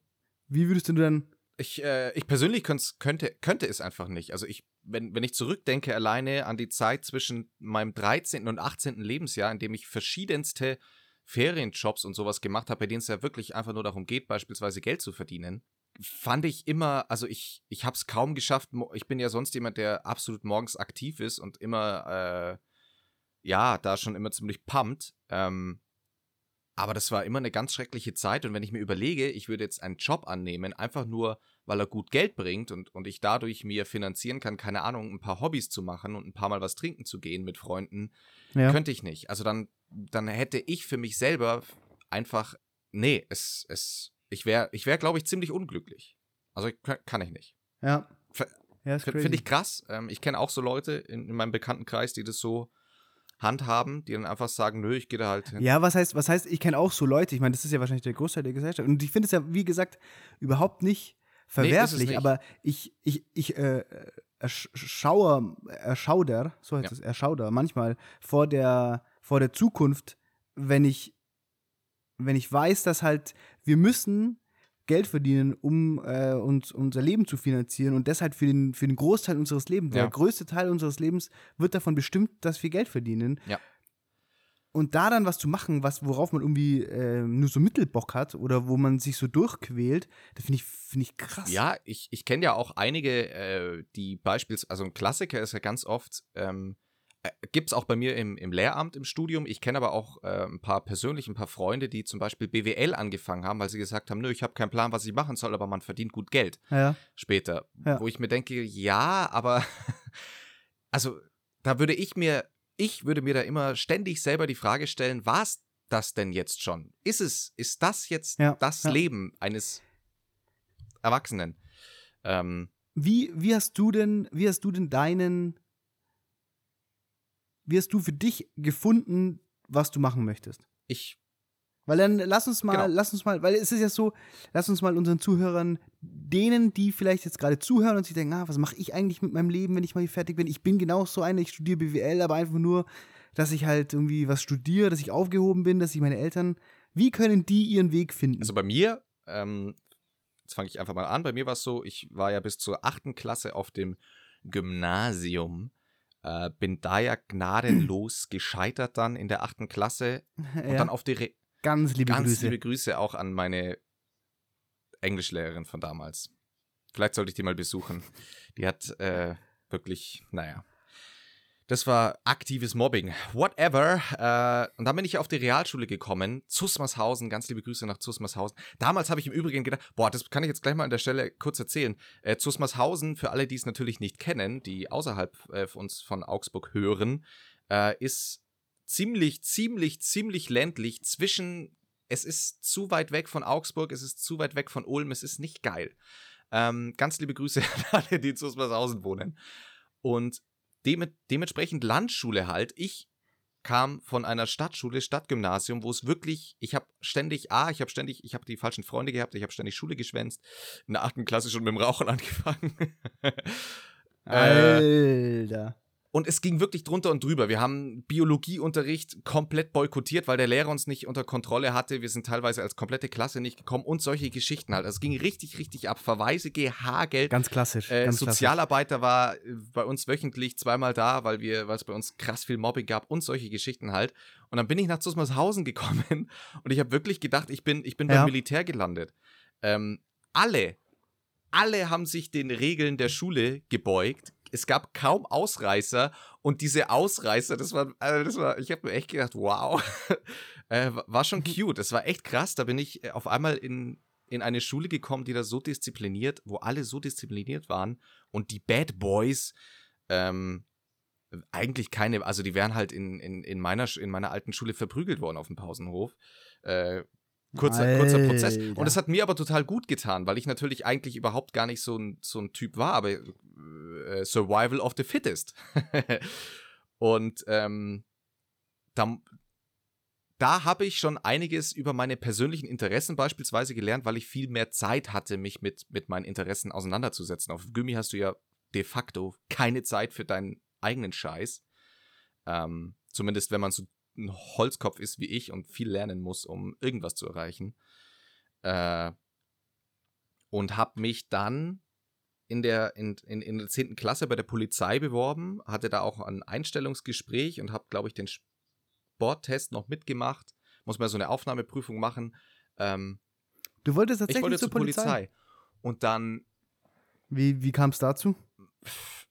wie würdest du dann. Ich, äh, ich persönlich könnte, könnte es einfach nicht. Also ich, wenn, wenn ich zurückdenke alleine an die Zeit zwischen meinem 13. und 18. Lebensjahr, in dem ich verschiedenste Ferienjobs und sowas gemacht habe, bei denen es ja wirklich einfach nur darum geht, beispielsweise Geld zu verdienen, fand ich immer, also ich, ich habe es kaum geschafft. Ich bin ja sonst jemand, der absolut morgens aktiv ist und immer, äh, ja, da schon immer ziemlich pumpt. Ähm, aber das war immer eine ganz schreckliche Zeit. Und wenn ich mir überlege, ich würde jetzt einen Job annehmen, einfach nur, weil er gut Geld bringt und, und ich dadurch mir finanzieren kann, keine Ahnung, ein paar Hobbys zu machen und ein paar Mal was trinken zu gehen mit Freunden, ja. könnte ich nicht. Also dann, dann hätte ich für mich selber einfach, nee, es, es, ich wäre, ich wäre, glaube ich, ziemlich unglücklich. Also kann ich nicht. Ja. ja Finde ich krass. Ähm, ich kenne auch so Leute in, in meinem Bekanntenkreis, die das so handhaben, die dann einfach sagen, nö, ich gehe da halt hin. Ja, was heißt, was heißt, ich kenne auch so Leute, ich meine, das ist ja wahrscheinlich der Großteil der Gesellschaft. Und ich finde es ja, wie gesagt, überhaupt nicht verwerflich, nee, aber ich, ich, ich äh, erschauer, erschauder, so heißt ja. es, erschauder, manchmal vor der, vor der Zukunft, wenn ich, wenn ich weiß, dass halt wir müssen Geld verdienen, um äh, uns unser Leben zu finanzieren und deshalb für den, für den Großteil unseres Lebens, ja. der größte Teil unseres Lebens wird davon bestimmt, dass wir Geld verdienen. Ja. Und da dann was zu machen, was, worauf man irgendwie äh, nur so Mittelbock hat oder wo man sich so durchquält, das finde ich, find ich krass. Ja, ich, ich kenne ja auch einige, äh, die beispielsweise, also ein Klassiker ist ja ganz oft, ähm, äh, Gibt es auch bei mir im, im Lehramt, im Studium. Ich kenne aber auch äh, ein paar persönlich, ein paar Freunde, die zum Beispiel BWL angefangen haben, weil sie gesagt haben, nö, ich habe keinen Plan, was ich machen soll, aber man verdient gut Geld ja. später. Ja. Wo ich mir denke, ja, aber also da würde ich mir, ich würde mir da immer ständig selber die Frage stellen, war es das denn jetzt schon? Ist es, ist das jetzt ja. das Leben eines Erwachsenen? Ähm, wie, wie hast du denn, wie hast du denn deinen wie hast du für dich gefunden, was du machen möchtest? Ich. Weil dann lass uns mal, genau. lass uns mal, weil es ist ja so, lass uns mal unseren Zuhörern, denen, die vielleicht jetzt gerade zuhören und sich denken, ah, was mache ich eigentlich mit meinem Leben, wenn ich mal hier fertig bin? Ich bin genau so eine, ich studiere BWL, aber einfach nur, dass ich halt irgendwie was studiere, dass ich aufgehoben bin, dass ich meine Eltern, wie können die ihren Weg finden? Also bei mir, ähm, jetzt fange ich einfach mal an, bei mir war es so, ich war ja bis zur achten Klasse auf dem Gymnasium äh, bin da ja gnadenlos gescheitert dann in der achten Klasse. Und ja. dann auf die Re ganz liebe ganz Grüße. liebe Grüße auch an meine Englischlehrerin von damals. Vielleicht sollte ich die mal besuchen. Die hat äh, wirklich, naja, das war aktives Mobbing. Whatever. Äh, und dann bin ich auf die Realschule gekommen. Zusmarshausen, ganz liebe Grüße nach Zusmarshausen. Damals habe ich im Übrigen gedacht, boah, das kann ich jetzt gleich mal an der Stelle kurz erzählen. Äh, Zusmarshausen, für alle, die es natürlich nicht kennen, die außerhalb äh, uns von Augsburg hören, äh, ist ziemlich, ziemlich, ziemlich ländlich zwischen, es ist zu weit weg von Augsburg, es ist zu weit weg von Ulm, es ist nicht geil. Ähm, ganz liebe Grüße an alle, die in Zusmarshausen wohnen. Und dem, dementsprechend Landschule halt. Ich kam von einer Stadtschule, Stadtgymnasium, wo es wirklich, ich habe ständig, ah, ich habe ständig, ich habe die falschen Freunde gehabt, ich habe ständig Schule geschwänzt, in der achten Klasse schon mit dem Rauchen angefangen. Äh, Alter. Und es ging wirklich drunter und drüber. Wir haben Biologieunterricht komplett boykottiert, weil der Lehrer uns nicht unter Kontrolle hatte. Wir sind teilweise als komplette Klasse nicht gekommen und solche Geschichten halt. Also es ging richtig, richtig ab. Verweise gehagelt. Ganz klassisch. Äh, ganz Sozialarbeiter war äh, bei uns wöchentlich zweimal da, weil wir, weil es bei uns krass viel Mobbing gab und solche Geschichten halt. Und dann bin ich nach Zusmarshausen gekommen und ich habe wirklich gedacht, ich bin, ich bin Ja. beim Militär gelandet. Ähm, alle, alle haben sich den Regeln der Schule gebeugt. Es gab kaum Ausreißer und diese Ausreißer, das war, also das war, ich habe mir echt gedacht, wow, äh, war schon cute. Es war echt krass. Da bin ich äh, auf einmal in, in eine Schule gekommen, die da so diszipliniert, wo alle so diszipliniert waren und die Bad Boys ähm, eigentlich keine, also die wären halt in, in, in, meiner, in meiner alten Schule verprügelt worden auf dem Pausenhof. Äh, kurzer, kurzer Prozess. Und es hat mir aber total gut getan, weil ich natürlich eigentlich überhaupt gar nicht so ein, so ein Typ war, aber äh, Survival of the Fittest. Und ähm, da, da habe ich schon einiges über meine persönlichen Interessen beispielsweise gelernt, weil ich viel mehr Zeit hatte, mich mit, mit meinen Interessen auseinanderzusetzen. Auf Gummi hast du ja de facto keine Zeit für deinen eigenen Scheiß. Ähm, zumindest wenn man so ein Holzkopf ist wie ich und viel lernen muss, um irgendwas zu erreichen. Äh, und habe mich dann in der, in, in, in der 10. Klasse bei der Polizei beworben, hatte da auch ein Einstellungsgespräch und habe, glaube ich, den Sporttest noch mitgemacht. Muss man so eine Aufnahmeprüfung machen. Ähm, Du wolltest ich tatsächlich wollte zur zur Polizei. Polizei. Und dann, Wie, wie kam es dazu?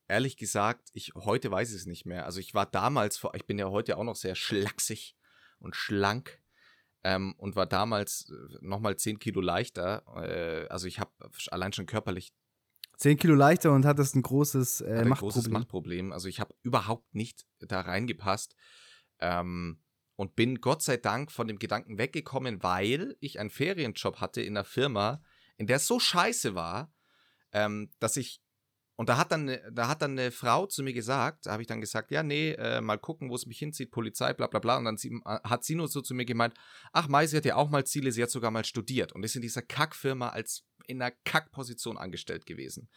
Ehrlich gesagt, ich heute weiß ich es nicht mehr. Also ich war damals, vor- ich bin ja heute auch noch sehr schlaksig und schlank. Ähm, und war damals nochmal 10 Kilo leichter. Äh, also ich habe allein schon körperlich 10 Kilo leichter und hattest ein großes äh, ein großes Machtproblem. Machtproblem. Also ich habe überhaupt nicht da reingepasst. Ähm, und bin Gott sei Dank von dem Gedanken weggekommen, weil ich einen Ferienjob hatte in einer Firma, in der es so scheiße war, ähm, dass ich und da hat dann ne- da hat dann eine Frau zu mir gesagt, da habe ich dann gesagt, ja nee, äh, mal gucken, wo es mich hinzieht, Polizei, bla bla bla. Und dann sie, äh, hat sie nur so zu mir gemeint, ach Mai, sie hat ja auch mal Ziele, sie hat sogar mal studiert und ist in dieser Kackfirma als in einer Kackposition angestellt gewesen.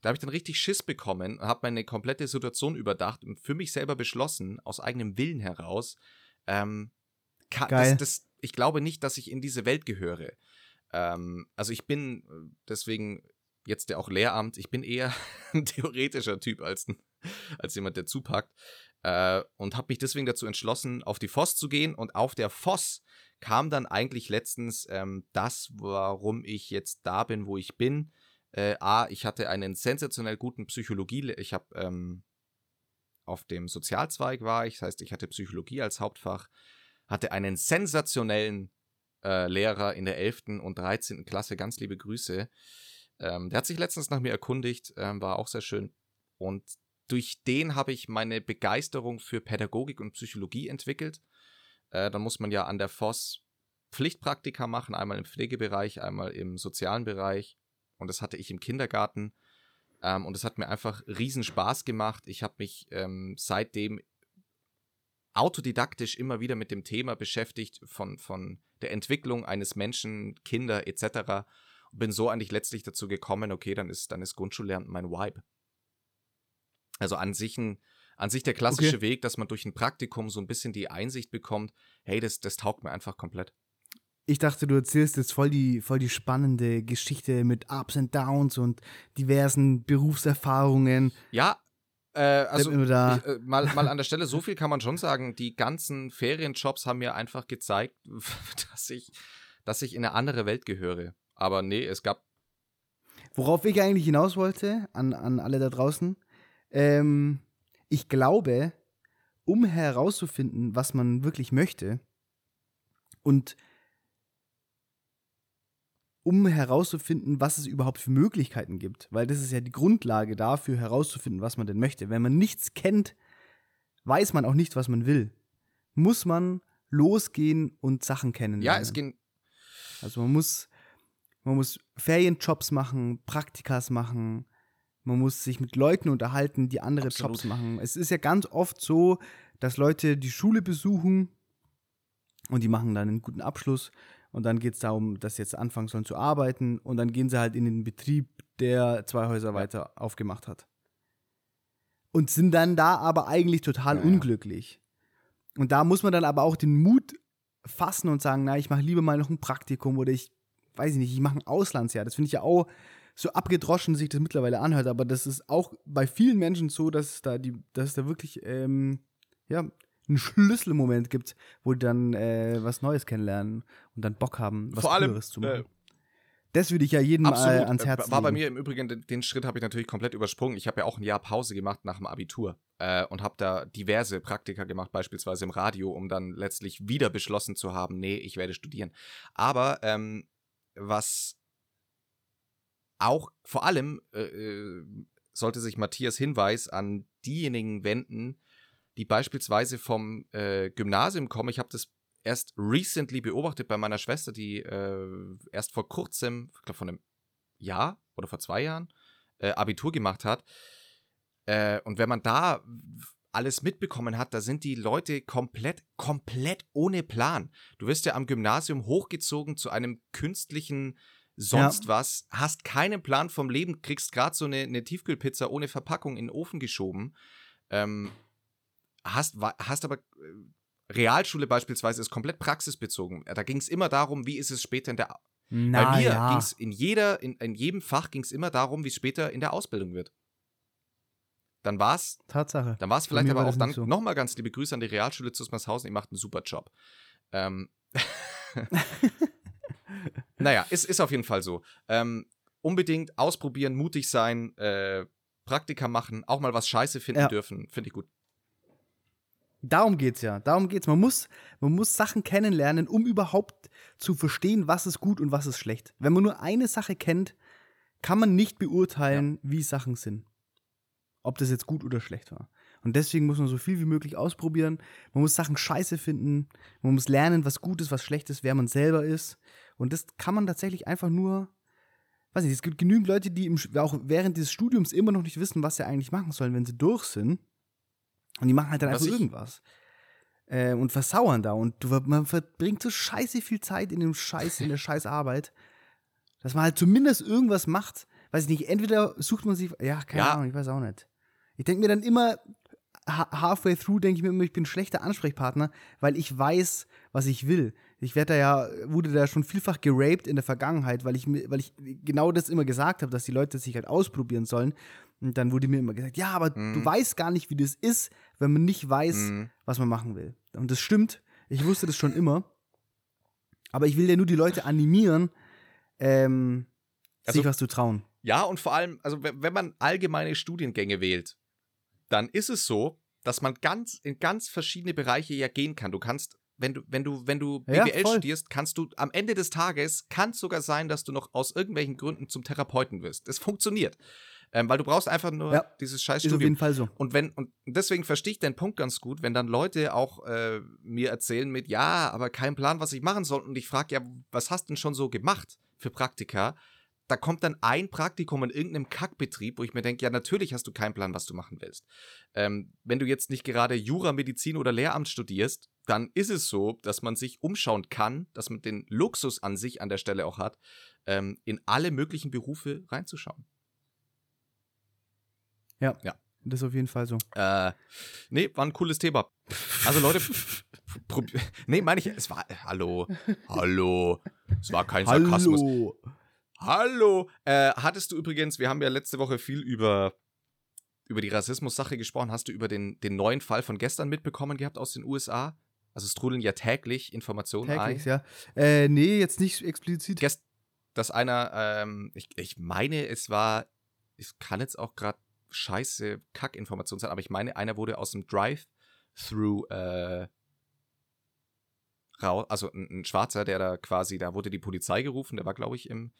Da habe ich dann richtig Schiss bekommen und habe meine komplette Situation überdacht und für mich selber beschlossen, aus eigenem Willen heraus, ähm. Das, das, ich glaube nicht, dass ich in diese Welt gehöre. Ähm, also ich bin äh, deswegen jetzt ja auch Lehramt, ich bin eher ein theoretischer Typ als, als jemand, der zupackt. Äh, und habe mich deswegen dazu entschlossen, auf die FOS zu gehen. Und auf der FOS kam dann eigentlich letztens ähm, das, warum ich jetzt da bin, wo ich bin. Äh, A, ich hatte einen sensationell guten Psychologie, ich habe ähm, auf dem Sozialzweig war ich, das heißt, ich hatte Psychologie als Hauptfach, hatte einen sensationellen äh, Lehrer in der 11. und 13. Klasse, ganz liebe Grüße. Ähm, der hat sich letztens nach mir erkundigt, ähm, war auch sehr schön. Und durch den habe ich meine Begeisterung für Pädagogik und Psychologie entwickelt. Äh, dann muss man ja an der FOS Pflichtpraktika machen, einmal im Pflegebereich, einmal im sozialen Bereich. Und das hatte ich im Kindergarten. Ähm, und es hat mir einfach riesen Spaß gemacht. Ich habe mich ähm, seitdem autodidaktisch immer wieder mit dem Thema beschäftigt von, von der Entwicklung eines Menschen, Kinder etc. Und bin so eigentlich letztlich dazu gekommen, okay, dann ist, dann ist Grundschullernen mein Vibe. Also an sich, ein, an sich der klassische Okay. Weg, dass man durch ein Praktikum so ein bisschen die Einsicht bekommt, hey, das, das taugt mir einfach komplett. Ich dachte, du erzählst jetzt voll die, voll die spannende Geschichte mit Ups and Downs und diversen Berufserfahrungen. Ja, äh, also ich, äh, mal, mal an der Stelle, so viel kann man schon sagen, die ganzen Ferienjobs haben mir einfach gezeigt, dass ich, dass ich in eine andere Welt gehöre. Aber nee, es gab, Worauf ich eigentlich hinaus wollte, an, an alle da draußen, ähm, ich glaube, um herauszufinden, was man wirklich möchte und um herauszufinden, was es überhaupt für Möglichkeiten gibt, weil das ist ja die Grundlage dafür, herauszufinden, was man denn möchte. Wenn man nichts kennt, weiß man auch nicht, was man will. Muss man losgehen und Sachen kennenlernen. ja, es ging, Also man muss, man muss Ferienjobs machen, Praktikas machen, man muss sich mit Leuten unterhalten, die andere Absolut. Jobs machen. Es ist ja ganz oft so, dass Leute die Schule besuchen und die machen dann einen guten Abschluss und dann geht es darum, dass sie jetzt anfangen sollen zu arbeiten und dann gehen sie halt in den Betrieb, der zwei Häuser weiter aufgemacht hat. und sind dann da aber eigentlich total Ja, unglücklich. Und da muss man dann aber auch den Mut fassen und sagen, na, ich mache lieber mal noch ein Praktikum oder ich weiß ich nicht, ich mache ein Auslandsjahr. Das finde ich ja auch so abgedroschen sich das mittlerweile anhört, aber das ist auch bei vielen Menschen so, dass es da die, dass es da wirklich ähm, ja einen Schlüsselmoment gibt, wo die dann äh, was Neues kennenlernen und dann Bock haben, was Vor allem, zu machen. äh, das würde ich ja jedem Absolut. ans Äh, Herz War bei legen. mir im Übrigen, den, den Schritt habe ich natürlich komplett übersprungen. Ich habe ja auch ein Jahr Pause gemacht nach dem Abitur äh, und habe da diverse Praktika gemacht, beispielsweise im Radio, um dann letztlich wieder beschlossen zu haben, nee, ich werde studieren. Aber ähm, was auch vor allem äh, äh, sollte sich Matthias Hinweis an diejenigen wenden, die beispielsweise vom äh, Gymnasium kommen. Ich habe das erst recently beobachtet bei meiner Schwester, die äh, erst vor kurzem, ich glaube vor einem Jahr oder vor zwei Jahren, äh, Abitur gemacht hat. Äh, und wenn man da alles mitbekommen hat, da sind die Leute komplett, komplett ohne Plan. Du wirst ja am Gymnasium hochgezogen zu einem künstlichen sonst was, hast keinen Plan vom Leben, kriegst gerade so eine, eine Tiefkühlpizza ohne Verpackung in den Ofen geschoben. Ähm, hast, hast aber äh, Realschule beispielsweise ist komplett praxisbezogen. Da ging es immer darum, wie ist es später in der Na bei mir ja. ging es in jeder, in, in jedem Fach ging es immer darum, wie es später in der Ausbildung wird. Dann war es, Tatsache. dann war es Bei vielleicht aber war auch dann so. nochmal ganz liebe Grüße an die Realschule zu Smershausen, ihr macht einen super Job. Ähm, naja, ist, ist auf jeden Fall so. Ähm, unbedingt ausprobieren, mutig sein, äh, Praktika machen, auch mal was Scheiße finden Ja. dürfen, finde ich gut. Darum geht's ja. Darum geht's. Man muss, man muss Sachen kennenlernen, um überhaupt zu verstehen, was ist gut und was ist schlecht. Wenn man nur eine Sache kennt, kann man nicht beurteilen, wie Sachen sind. Ob das jetzt gut oder schlecht war. Und deswegen muss man so viel wie möglich ausprobieren. Man muss Sachen scheiße finden. Man muss lernen, was gut ist, was schlecht ist, wer man selber ist. Und das kann man tatsächlich einfach nur. Weiß nicht, es gibt genügend Leute, die im, auch während des Studiums immer noch nicht wissen, was sie eigentlich machen sollen, wenn sie durch sind. Und die machen halt dann Was einfach ich- irgendwas. Äh, und versauern da. Und du, man verbringt so scheiße viel Zeit in dem Scheiß, in der scheiß Arbeit, dass man halt zumindest irgendwas macht. Weiß ich nicht, entweder sucht man sich, ja, keine Ja. Ahnung, ich weiß auch nicht. Ich denke mir dann immer, ha halfway through denke ich mir immer, ich bin ein schlechter Ansprechpartner, weil ich weiß, was ich will. Ich werde da ja, wurde da schon vielfach geraped in der Vergangenheit, weil ich mir, weil ich genau das immer gesagt habe, dass die Leute sich halt ausprobieren sollen. Und dann wurde mir immer gesagt, ja, aber du Mhm. weißt gar nicht, wie das ist, wenn man nicht weiß, Mhm. was man machen will. Und das stimmt. Ich wusste das schon immer. Aber ich will ja nur die Leute animieren, ähm, Also- sich was zu trauen. Ja, und vor allem, also wenn man allgemeine Studiengänge wählt, dann ist es so, dass man ganz in ganz verschiedene Bereiche ja gehen kann. Du kannst, wenn du, wenn du, wenn du Ja, BWL voll. studierst, kannst du am Ende des Tages, kann es sogar sein, dass du noch aus irgendwelchen Gründen zum Therapeuten wirst. Es funktioniert. Ähm, weil du brauchst einfach nur Ja, dieses scheiß Ist auf jeden Fall so. Und wenn, und deswegen verstehe ich den Punkt ganz gut, wenn dann Leute auch äh, mir erzählen mit, ja, aber kein Plan, was ich machen soll. Und ich frage, ja, was hast du denn schon so gemacht für Praktika? Da kommt dann ein Praktikum in irgendeinem Kackbetrieb, wo ich mir denke, ja, natürlich hast du keinen Plan, was du machen willst. Ähm, wenn du jetzt nicht gerade Jura, Medizin oder Lehramt studierst, dann ist es so, dass man sich umschauen kann, dass man den Luxus an sich an der Stelle auch hat, ähm, in alle möglichen Berufe reinzuschauen. Das ist auf jeden Fall so. Äh, nee, war ein cooles Thema. Also Leute, nee, meine ich, es war, hallo, hallo, es war kein Sarkasmus. Hallo. Hallo. Äh, hattest du übrigens, wir haben ja letzte Woche viel über, über die Rassismus-Sache gesprochen, hast du über den, den neuen Fall von gestern mitbekommen gehabt aus den USA? Also es trudeln ja täglich Informationen Täglich, ein. ja. Äh, nee, jetzt nicht explizit. Gest dass einer, ähm, ich, ich meine, es war, ich kann jetzt auch gerade scheiße Kackinformation sein, aber ich meine, einer wurde aus dem Drive-Through äh, raus, also ein, ein Schwarzer, der da quasi, da wurde die Polizei gerufen, der war, glaube ich, im,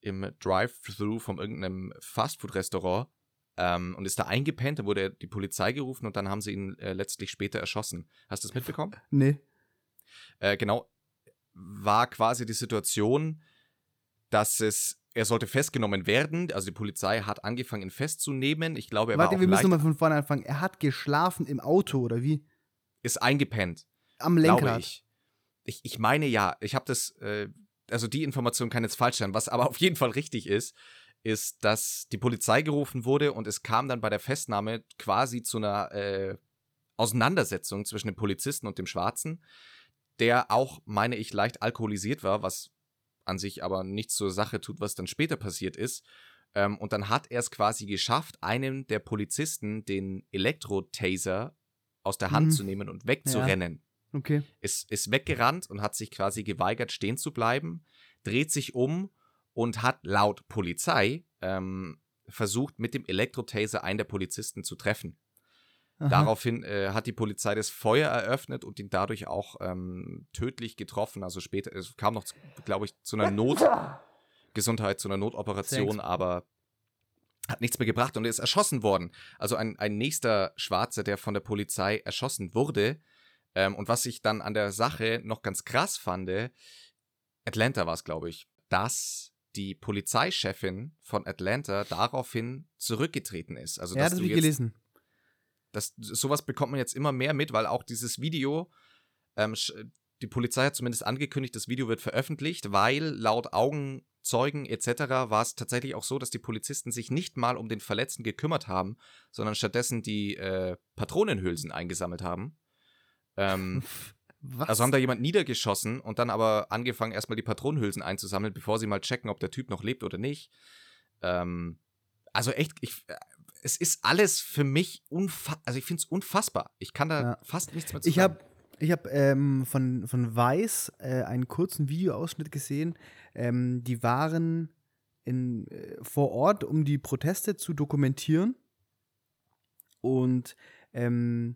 im Drive-Through von irgendeinem Fastfood-Restaurant ähm, und ist da eingepennt, dann wurde die Polizei gerufen und dann haben sie ihn äh, letztlich später erschossen. Hast du das mitbekommen? Nee. äh, genau, war quasi die Situation, dass es, er sollte festgenommen werden. Also die Polizei hat angefangen, ihn festzunehmen. Ich glaube, er Warte, war auch wir müssen nochmal von vorne anfangen. Er hat geschlafen im Auto, oder wie? ist eingepennt, Am glaube Lenkrad. ich. ich. Ich meine ja, ich habe das, äh, also die Information kann jetzt falsch sein, was aber auf jeden Fall richtig ist. ist, dass die Polizei gerufen wurde und es kam dann bei der Festnahme quasi zu einer äh, Auseinandersetzung zwischen dem Polizisten und dem Schwarzen, der auch, meine ich, leicht alkoholisiert war, was an sich aber nichts zur Sache tut, was dann später passiert ist. Ähm, und dann hat er es quasi geschafft, einem der Polizisten den Elektro-Taser aus der Hand mhm. zu nehmen und wegzurennen. Ja. Okay. Ist, ist weggerannt und hat sich quasi geweigert, stehen zu bleiben, dreht sich um und hat laut Polizei ähm, versucht, mit dem Elektrotaser einen der Polizisten zu treffen. Aha. Daraufhin äh, hat die Polizei das Feuer eröffnet und ihn dadurch auch ähm, tödlich getroffen. Also später, es kam noch, glaube ich, zu einer Notgesundheit, zu einer Notoperation, Thanks. aber hat nichts mehr gebracht und er ist erschossen worden. Also ein, ein nächster Schwarzer, der von der Polizei erschossen wurde. Ähm, und was ich dann an der Sache noch ganz krass fand, Atlanta war es, glaube ich, dass die Polizeichefin von Atlanta daraufhin zurückgetreten ist. Also, ja, das habe ich gelesen. Das, sowas bekommt man jetzt immer mehr mit, weil auch dieses Video, ähm, die Polizei hat zumindest angekündigt, das Video wird veröffentlicht, weil laut Augenzeugen etc. war es tatsächlich auch so, dass die Polizisten sich nicht mal um den Verletzten gekümmert haben, sondern stattdessen die äh, Patronenhülsen eingesammelt haben. Ähm, Was? Also haben da jemand niedergeschossen und dann aber angefangen, erstmal die Patronenhülsen einzusammeln, bevor sie mal checken, ob der Typ noch lebt oder nicht. Ähm, also echt, ich, äh, es ist alles für mich unfassbar, also ich finde es unfassbar. Ich kann da ja. fast nichts mehr zu ich sagen. Hab, ich habe ähm, von, von Weiß äh, einen kurzen Videoausschnitt gesehen. Ähm, die waren in, äh, vor Ort, um die Proteste zu dokumentieren. Und ähm,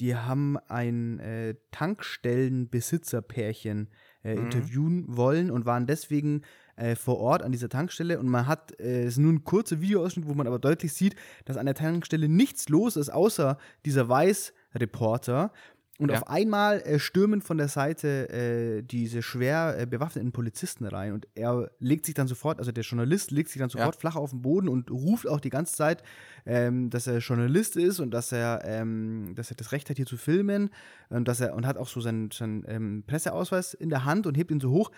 die haben ein äh, Tankstellenbesitzerpärchen äh, mhm. interviewen wollen und waren deswegen äh, vor Ort an dieser Tankstelle. Und man hat, äh, es ist nur ein kurzer Videoausschnitt, wo man aber deutlich sieht, dass an der Tankstelle nichts los ist, außer dieser Weiß-Reporter. Und ja. auf einmal äh, stürmen von der Seite äh, diese schwer äh, bewaffneten Polizisten rein und er legt sich dann sofort, also der Journalist legt sich dann sofort ja. flach auf den Boden und ruft auch die ganze Zeit, ähm, dass er Journalist ist und dass er, ähm, dass er das Recht hat, hier zu filmen und dass er und hat auch so seinen, seinen ähm, Presseausweis in der Hand und hebt ihn so hoch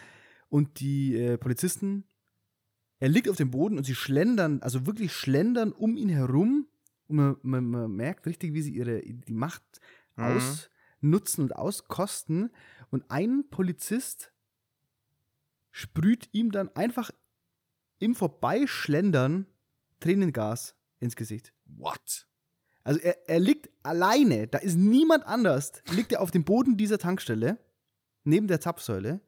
und die äh, Polizisten, er liegt auf dem Boden und sie schlendern, also wirklich schlendern um ihn herum und man, man, man merkt richtig, wie sie ihre die Macht mhm. aus nutzen und auskosten. Und ein Polizist sprüht ihm dann einfach im Vorbeischlendern Tränengas ins Gesicht. What? Also er, er liegt alleine, da ist niemand anders, liegt er auf dem Boden dieser Tankstelle, neben der Zapfsäule.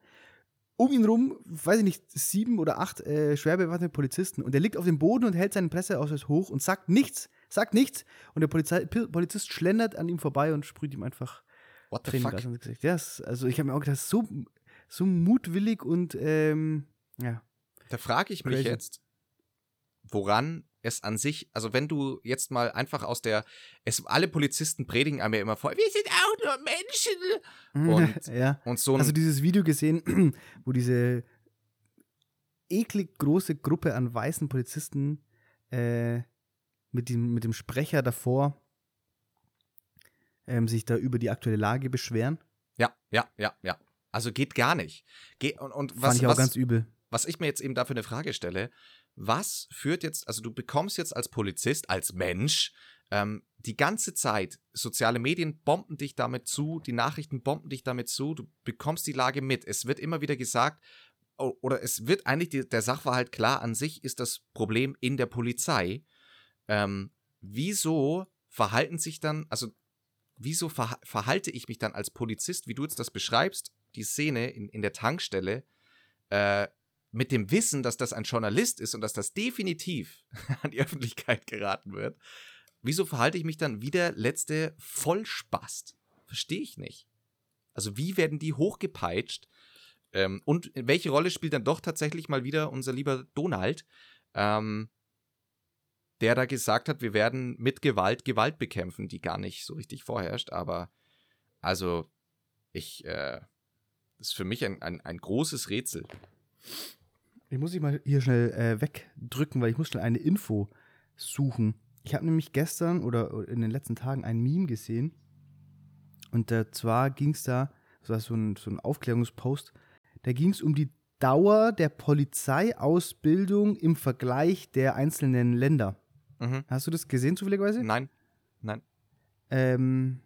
Um ihn rum, weiß ich nicht, sieben oder acht äh, schwer bewaffnete Polizisten. Und er liegt auf dem Boden und hält seinen Presseausweis hoch und sagt nichts, sagt nichts. Und der Polizei, Polizist schlendert an ihm vorbei und sprüht ihm einfach What the fuck? ins Gesicht. Ja, also ich habe mir auch gedacht, so, so mutwillig und ähm, ja. Da frage ich mich Crazy. jetzt, woran es an sich, also wenn du jetzt mal einfach aus der, es, alle Polizisten predigen einem ja immer vor, wir sind auch nur Menschen. Und, ja. und so Also dieses Video gesehen, wo diese eklig große Gruppe an weißen Polizisten äh, mit, dem, mit dem Sprecher davor ähm, sich da über die aktuelle Lage beschweren. Ja, ja, ja, ja. Also geht gar nicht. Ge und, und was, Fand ich auch was, ganz übel. Was ich mir jetzt eben dafür eine Frage stelle, was führt jetzt, also du bekommst jetzt als Polizist, als Mensch, ähm, die ganze Zeit, soziale Medien bomben dich damit zu, die Nachrichten bomben dich damit zu, du bekommst die Lage mit. Es wird immer wieder gesagt, oder es wird eigentlich die, der Sachverhalt klar, an sich ist das Problem in der Polizei. Ähm, wieso verhalten sich dann, also wieso ver verhalte ich mich dann als Polizist, wie du jetzt das beschreibst, die Szene in, in der Tankstelle, äh, mit dem Wissen, dass das ein Journalist ist und dass das definitiv an die Öffentlichkeit geraten wird, wieso verhalte ich mich dann wie der letzte Vollspast? Verstehe ich nicht. Also wie werden die hochgepeitscht? Ähm, und welche Rolle spielt dann doch tatsächlich mal wieder unser lieber Donald? Ähm, der da gesagt hat, wir werden mit Gewalt Gewalt bekämpfen, die gar nicht so richtig vorherrscht. Aber also, ich, äh, das ist für mich ein, ein, ein großes Rätsel. Ich muss dich mal hier schnell äh, wegdrücken, weil ich muss schnell eine Info suchen. Ich habe nämlich gestern oder in den letzten Tagen ein Meme gesehen. Und äh, zwar ging es da, das war so ein, so ein Aufklärungspost, da ging es um die Dauer der Polizeiausbildung im Vergleich der einzelnen Länder. Mhm. Hast du das gesehen zufälligerweise? Nein. Nein. Ähm,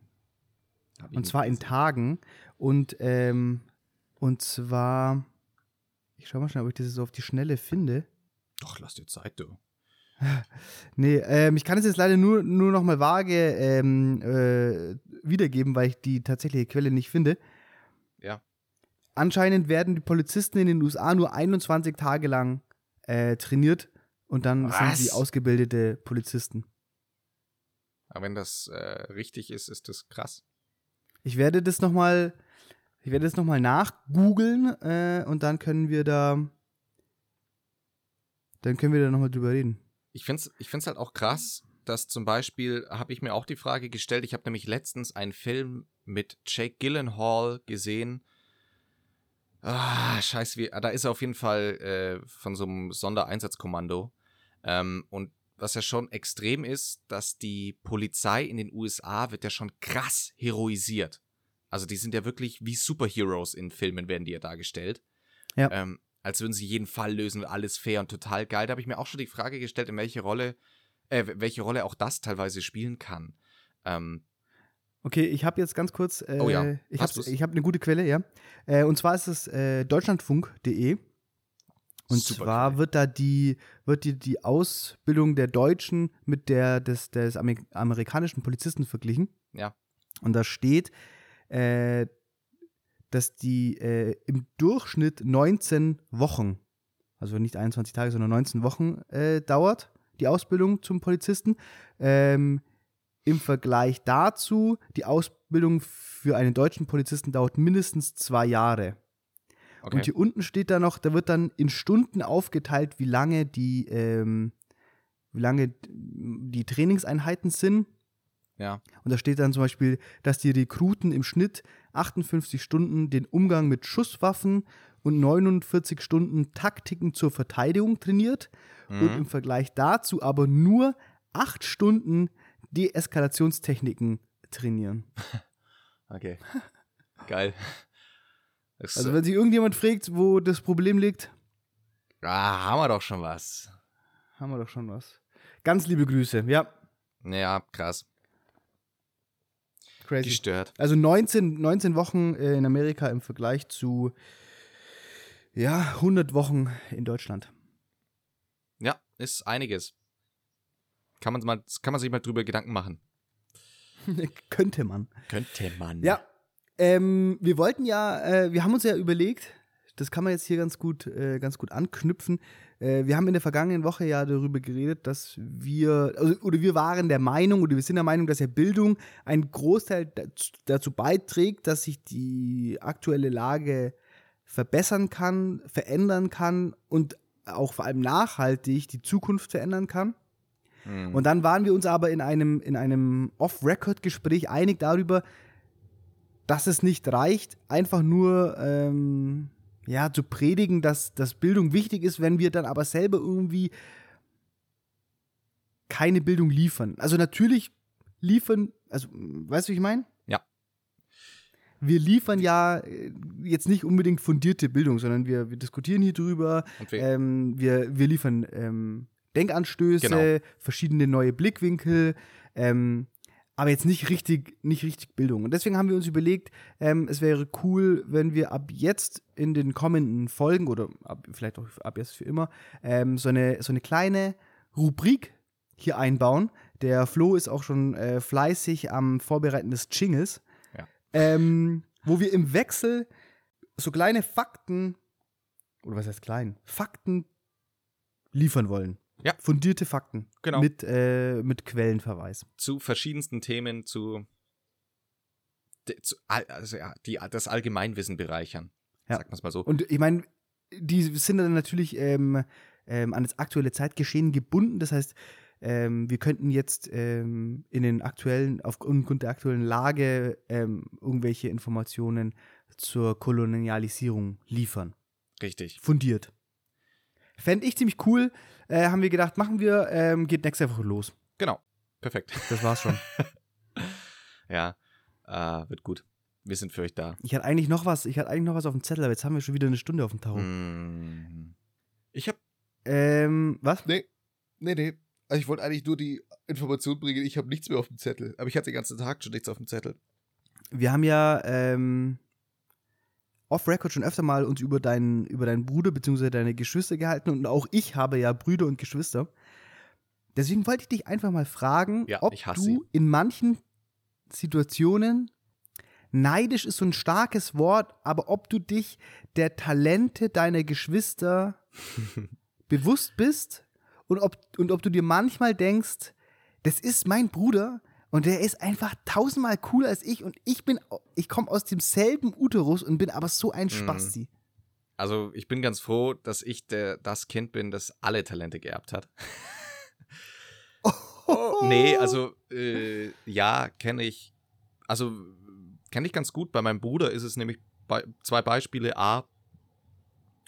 und zwar in gesehen. Tagen. Und, ähm, und zwar, ich schau mal schnell, ob ich das so auf die Schnelle finde. Doch, lass dir Zeit, du. Nee, ähm, ich kann es jetzt leider nur, nur noch mal vage ähm, äh, wiedergeben, weil ich die tatsächliche Quelle nicht finde. Ja. Anscheinend werden die Polizisten in den USA nur 21 Tage lang äh, trainiert und dann sind Was? sie ausgebildete Polizisten. Aber wenn das äh, richtig ist, ist das krass. Ich werde das noch mal, ich werde das noch mal nachgoogeln äh, und dann können wir da, dann können wir da noch mal drüber reden. Ich finde es ich find's halt auch krass, dass zum Beispiel, habe ich mir auch die Frage gestellt, ich habe nämlich letztens einen Film mit Jake Gyllenhaal gesehen. Ah, scheiße, wie, da ist er auf jeden Fall äh, von so einem Sondereinsatzkommando. Ähm, und was ja schon extrem ist, dass die Polizei in den USA wird ja schon krass heroisiert. Also die sind ja wirklich wie Superheroes in Filmen, werden die ja dargestellt. Ja. Ähm, als würden sie jeden Fall lösen, alles fair und total geil. Da habe ich mir auch schon die Frage gestellt, in welche Rolle, äh, welche Rolle auch das teilweise spielen kann. Ähm, Okay, ich habe jetzt ganz kurz, äh, Oh ja, ich habe hab eine gute Quelle, ja. Äh, und zwar ist es äh, deutschlandfunk.de. Und Super zwar Quelle. wird da die, wird die, die Ausbildung der Deutschen mit der des, des Amer amerikanischen Polizisten verglichen. Ja. Und da steht, äh, dass die äh, im Durchschnitt 19 Wochen, also nicht 21 Tage, sondern 19 Wochen äh, dauert, die Ausbildung zum Polizisten. Ähm, Im Vergleich dazu, die Ausbildung für einen deutschen Polizisten dauert mindestens zwei Jahre. Okay. Und hier unten steht da noch, da wird dann in Stunden aufgeteilt, wie lange die, ähm, wie lange die Trainingseinheiten sind. ja. Und da steht dann zum Beispiel, dass die Rekruten im Schnitt 58 Stunden den Umgang mit Schusswaffen und 49 Stunden Taktiken zur Verteidigung trainiert und Mhm. im Vergleich dazu aber nur 8 Stunden Deeskalationstechniken trainieren. Okay. Geil. Das, Also wenn sich irgendjemand fragt, wo das Problem liegt, ah, haben wir doch schon was. haben wir doch schon was. Ganz liebe Grüße, ja, Ja, krass. crazy. Gestört. Also 19, 19 Wochen äh, in Amerika im Vergleich zu ja, 100 Wochen in Deutschland. Ja, ist einiges. Kann man, mal, kann man sich mal drüber Gedanken machen. Könnte man. Könnte man. Ja, ähm, wir wollten ja, äh, wir haben uns ja überlegt, das kann man jetzt hier ganz gut, äh, ganz gut anknüpfen. Äh, wir haben in der vergangenen Woche ja darüber geredet, dass wir, also, oder wir waren der Meinung, oder wir sind der Meinung, dass ja Bildung einen Großteil dazu, beiträgt, dass sich die aktuelle Lage verbessern kann, verändern kann und auch vor allem nachhaltig die Zukunft verändern kann. Hm. Und dann waren wir uns aber in einem, in einem Off-Record-Gespräch einig darüber, dass es nicht reicht, einfach nur ähm, ja, zu predigen, dass, dass Bildung wichtig ist, wenn wir dann aber selber irgendwie keine Bildung liefern. Also natürlich liefern, also weißt du, wie ich meine? Ja. Wir liefern ja äh, jetzt nicht unbedingt fundierte Bildung, sondern wir, wir diskutieren hier drüber, wir, ähm, wir, wir liefern ähm, Denkanstöße, Genau. verschiedene neue Blickwinkel, ähm, aber jetzt nicht richtig, nicht richtig Bildung. Und deswegen haben wir uns überlegt, ähm, es wäre cool, wenn wir ab jetzt in den kommenden Folgen oder ab, vielleicht auch ab jetzt für immer ähm, so, eine, so eine kleine Rubrik hier einbauen. Der Flo ist auch schon äh, fleißig am Vorbereiten des Jingles, Ja. ähm, wo wir im Wechsel so kleine Fakten, oder was heißt klein, Fakten liefern wollen. Ja. Fundierte Fakten. Genau. Mit, äh, mit Quellenverweis. zu verschiedensten Themen, zu, zu also ja, die, das Allgemeinwissen bereichern. Ja. Sagt man es mal so. Und ich meine, die sind dann natürlich ähm, ähm, an das aktuelle Zeitgeschehen gebunden. Das heißt, ähm, wir könnten jetzt ähm, in den aktuellen, aufgrund der aktuellen Lage ähm, irgendwelche Informationen zur Kolonialisierung liefern. Richtig. Fundiert. Fände ich ziemlich cool. Äh, haben wir gedacht, machen wir, ähm, geht nächste Woche los. Genau. Perfekt. Das war's schon. ja, äh, wird gut. Wir sind für euch da. Ich hatte eigentlich noch was, ich hatte eigentlich noch was auf dem Zettel, aber jetzt haben wir schon wieder eine Stunde auf dem Tacho. Mm. Ich habe Ähm, was? Nee, nee, nee. Also ich wollte eigentlich nur die Information bringen, ich habe nichts mehr auf dem Zettel. Aber ich hatte den ganzen Tag schon nichts auf dem Zettel. Wir haben ja ähm, off-Record schon öfter mal uns über deinen, über deinen Bruder bzw. deine Geschwister gehalten und auch ich habe ja Brüder und Geschwister. Deswegen wollte ich dich einfach mal fragen, Ja, ob du sie. in manchen Situationen neidisch ist so ein starkes Wort, aber ob du dich der Talente deiner Geschwister bewusst bist und ob, und ob du dir manchmal denkst, das ist mein Bruder und der ist einfach tausendmal cooler als ich und ich bin, ich komme aus demselben Uterus und bin aber so ein Spasti. Also ich bin ganz froh, dass ich der, das Kind bin, das alle Talente geerbt hat. Oh. Nee, also äh, ja, kenne ich. Also kenne ich ganz gut. Bei meinem Bruder ist es nämlich bei, zwei Beispiele. A,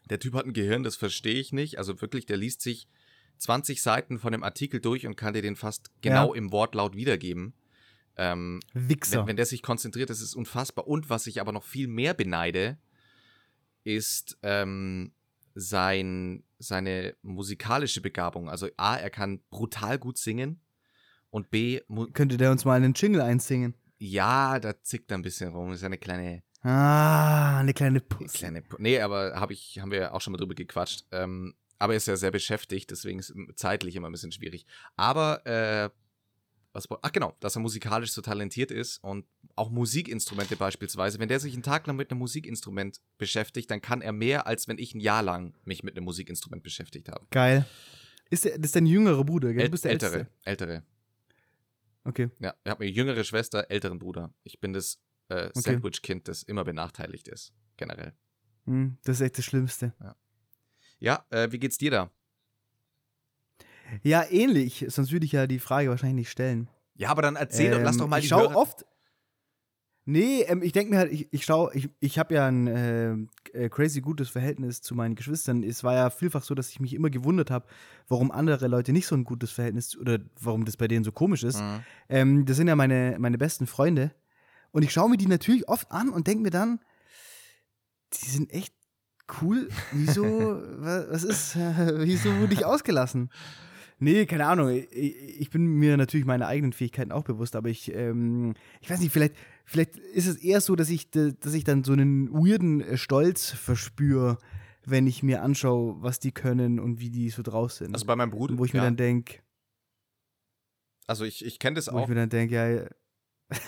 der Typ hat ein Gehirn, das verstehe ich nicht. Also wirklich, der liest sich 20 Seiten von dem Artikel durch und kann dir den fast genau im Wortlaut wiedergeben. Ähm, Wichser. wenn, wenn der sich konzentriert, das ist unfassbar. Und was ich aber noch viel mehr beneide, ist ähm, sein, seine musikalische Begabung. Also A, er kann brutal gut singen und B, Könnte der uns mal einen Jingle einsingen? ja, da zickt er ein bisschen rum. Ist eine kleine, Ah, eine kleine Pussy. kleine. Nee, aber hab ich, haben wir auch schon mal drüber gequatscht. Ähm, aber er ist ja sehr beschäftigt, deswegen ist es zeitlich immer ein bisschen schwierig. Aber, äh, was, ach genau, dass er musikalisch so talentiert ist und auch Musikinstrumente beispielsweise. Wenn der sich einen Tag lang mit einem Musikinstrument beschäftigt, dann kann er mehr, als wenn ich ein Jahr lang mich mit einem Musikinstrument beschäftigt habe. Geil. Ist der, das ist dein jüngerer Bruder, gell? Du bist der ältere, Älteste. ältere. Okay. Ja, ich habe eine jüngere Schwester, älteren Bruder. Ich bin das äh, Sandwich-Kind, das immer benachteiligt ist, generell. Hm, das ist echt das Schlimmste. Ja, äh, wie geht's dir da? Ja, ähnlich. Sonst würde ich ja die Frage wahrscheinlich nicht stellen. Ja, aber dann erzähl doch, lass Ähm, doch mal ich die schaue Hörer- oft. Nee, ähm, ich denke mir halt, ich, ich schaue, ich, ich habe ja ein äh, äh, crazy gutes Verhältnis zu meinen Geschwistern. Es war ja vielfach so, dass ich mich immer gewundert habe, warum andere Leute nicht so ein gutes Verhältnis oder warum das bei denen so komisch ist. Mhm. Ähm, das sind ja meine, meine besten Freunde. Und ich schaue mir die natürlich oft an und denke mir dann, die sind echt cool. Wieso, wa- was ist, äh, wieso wurde ich ausgelassen? Nee, keine Ahnung. Ich, ich bin mir natürlich meine eigenen Fähigkeiten auch bewusst, aber ich, ähm, ich weiß nicht, vielleicht, vielleicht ist es eher so, dass ich, dass ich dann so einen weirden äh, Stolz verspüre, wenn ich mir anschaue, was die können und wie die so draus sind. Also bei meinem Bruder, wo ich mir ja, dann denke, also ich, ich kenne das wo ich auch. mir dann denke, ja.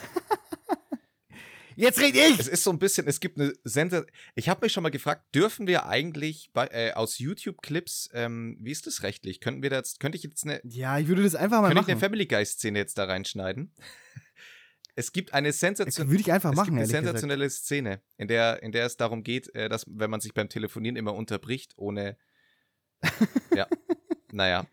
Jetzt red ich! Es ist so ein bisschen, es gibt eine Sensor. Ich habe mich schon mal gefragt, dürfen wir eigentlich bei, äh, aus YouTube-Clips, ähm, wie ist das rechtlich? Könnten wir da jetzt, könnte ich jetzt eine, Ja, ich würde das einfach mal könnte ich eine machen. Family Guy-Szene jetzt da reinschneiden? Es gibt eine Sensation, Würde ich einfach es machen, gibt eine ehrlich gesagt. sensationelle Szene, in der, in der es darum geht, äh, dass, wenn man sich beim Telefonieren immer unterbricht, ohne. ja. Naja,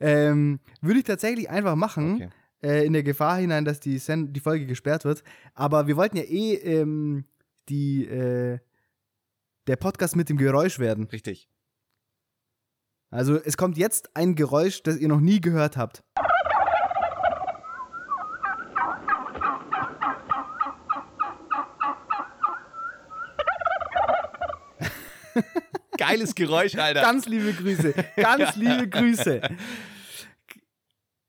Ähm, würde ich tatsächlich einfach machen, okay. Äh, in der Gefahr hinein, dass die, Sen die Folge gesperrt wird. Aber wir wollten ja eh ähm, die, äh, der Podcast mit dem Geräusch werden. Richtig. Also es kommt jetzt ein Geräusch, das ihr noch nie gehört habt. Geiles Geräusch, Alter. Ganz liebe Grüße, ganz liebe Grüße.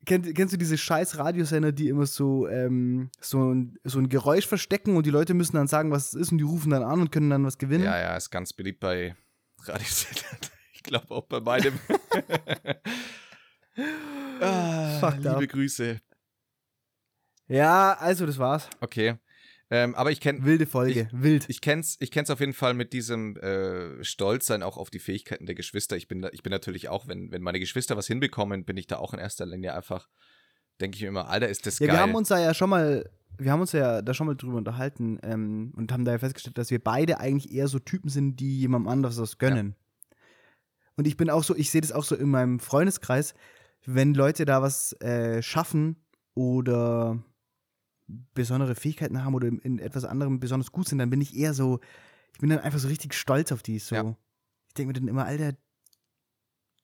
Kennt, kennst du diese scheiß Radiosender, die immer so, ähm, so, ein, so ein Geräusch verstecken und die Leute müssen dann sagen, was es ist und die rufen dann an und können dann was gewinnen? Ja, ja, ist ganz beliebt bei Radiosendern. Ich glaube auch bei meinem. ah, Fucked liebe up. Grüße. Ja, also das war's. Okay. Ähm, aber ich kenne Wilde Folge, wild. ich kenn's, ich kenn's auf jeden Fall mit diesem äh, Stolzsein auch auf die Fähigkeiten der Geschwister. Ich bin, ich bin natürlich auch, wenn, wenn meine Geschwister was hinbekommen, bin ich da auch in erster Linie einfach, denke ich mir immer, Alter, ist das Ja, geil. wir haben uns da ja schon mal, wir haben uns ja da schon mal drüber unterhalten ähm, und haben da ja festgestellt, dass wir beide eigentlich eher so Typen sind, die jemandem anderes was gönnen. Und ich bin auch so, ich sehe das auch so in meinem Freundeskreis, wenn Leute da was äh, schaffen oder besondere Fähigkeiten haben oder in, etwas anderem besonders gut sind, dann bin ich eher so, ich bin dann einfach so richtig stolz auf die. So. Ja. Ich denke mir dann immer, Alter,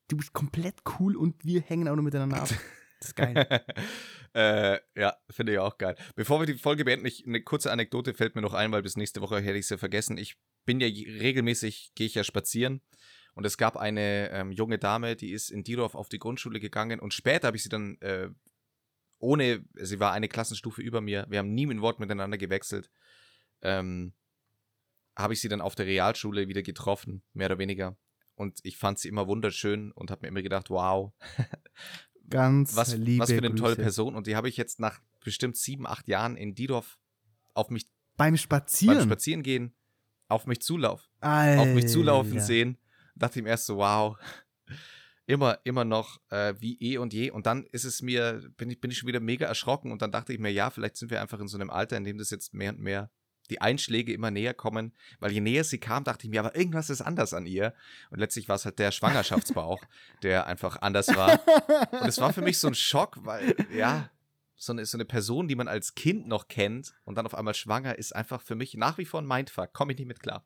du bist komplett cool und wir hängen auch noch miteinander ab. Das ist geil. Äh, ja, finde ich auch geil. Bevor wir die Folge beenden, ich, eine kurze Anekdote fällt mir noch ein, weil bis nächste Woche hätte ich sie vergessen. Ich bin ja regelmäßig, gehe ich ja spazieren. Und es gab eine ähm, junge Dame, die ist in Dierorf auf die Grundschule gegangen. Und später habe ich sie dann, äh, ohne, sie war eine Klassenstufe über mir, wir haben nie ein Wort miteinander gewechselt, ähm, habe ich sie dann auf der Realschule wieder getroffen, mehr oder weniger. Und ich fand sie immer wunderschön und habe mir immer gedacht, wow, Ganz was, liebe was für eine tolle Grüße. Person. Und die habe ich jetzt nach bestimmt sieben, acht Jahren in Diedorf auf mich Beim beim Spazieren. Spazieren gehen auf mich zulauf, Alter. auf mich zulaufen sehen. Dachte ihm erst so, wow, immer, immer noch äh, wie eh und je. Und dann ist es mir, bin ich, bin ich schon wieder mega erschrocken und dann dachte ich mir, ja, vielleicht sind wir einfach in so einem Alter, in dem das jetzt mehr und mehr die Einschläge immer näher kommen, weil je näher sie kam, dachte ich mir, aber irgendwas ist anders an ihr. Und letztlich war es halt der Schwangerschaftsbauch, der einfach anders war. Und es war für mich so ein Schock, weil, ja, so eine, so eine Person, die man als Kind noch kennt und dann auf einmal schwanger, ist einfach für mich nach wie vor ein Mindfuck. Komme ich nicht mit klar.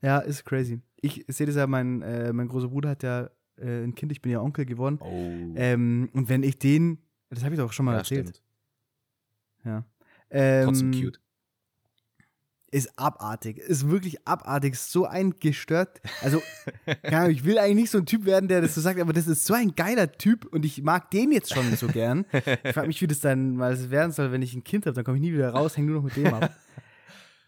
Ja, ist crazy. Ich sehe das ja, mein, äh, mein großer Bruder hat ja äh, ein Kind, ich bin ja Onkel geworden. Oh. Ähm, und wenn ich den, das habe ich doch schon mal ja, erzählt. stimmt. Ja. Ähm, Trotzdem cute. Ist abartig. Ist wirklich abartig. Ist so ein gestört. Also, ich will eigentlich nicht so ein Typ werden, der das so sagt, aber das ist so ein geiler Typ und ich mag den jetzt schon so gern. Ich frage mich, wie das dann mal werden soll, wenn ich ein Kind habe. Dann komme ich nie wieder raus, hänge nur noch mit dem ab.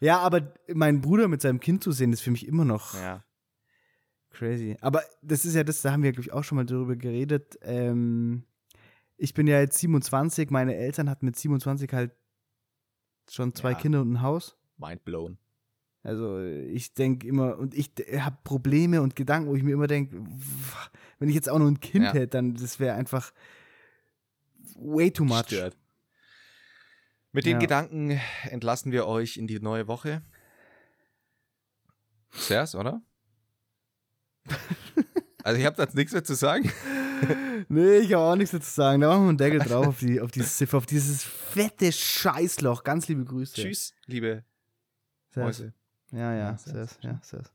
Ja, aber meinen Bruder mit seinem Kind zu sehen, ist für mich immer noch Ja. Crazy. Aber das ist ja das, da haben wir, glaube ich, auch schon mal drüber geredet. Ähm, ich bin ja jetzt 27, meine Eltern hatten mit 27 halt schon zwei Ja. Kinder und ein Haus. Mind blown. Also ich denke immer, und ich habe Probleme und Gedanken, wo ich mir immer denke, wenn ich jetzt auch noch ein Kind Ja. hätte, dann das wäre einfach way too much. Stört. Mit den Ja. Gedanken entlassen wir euch in die neue Woche. Sers, oder? Also, ihr habt jetzt nichts mehr zu sagen. Nee, ich habe auch nichts dazu zu sagen. Da machen wir einen Deckel drauf auf, die, auf dieses auf dieses fette Scheißloch. Ganz liebe Grüße. Tschüss, liebe. Mäuse. Ja, ja, servus. Ja, servus.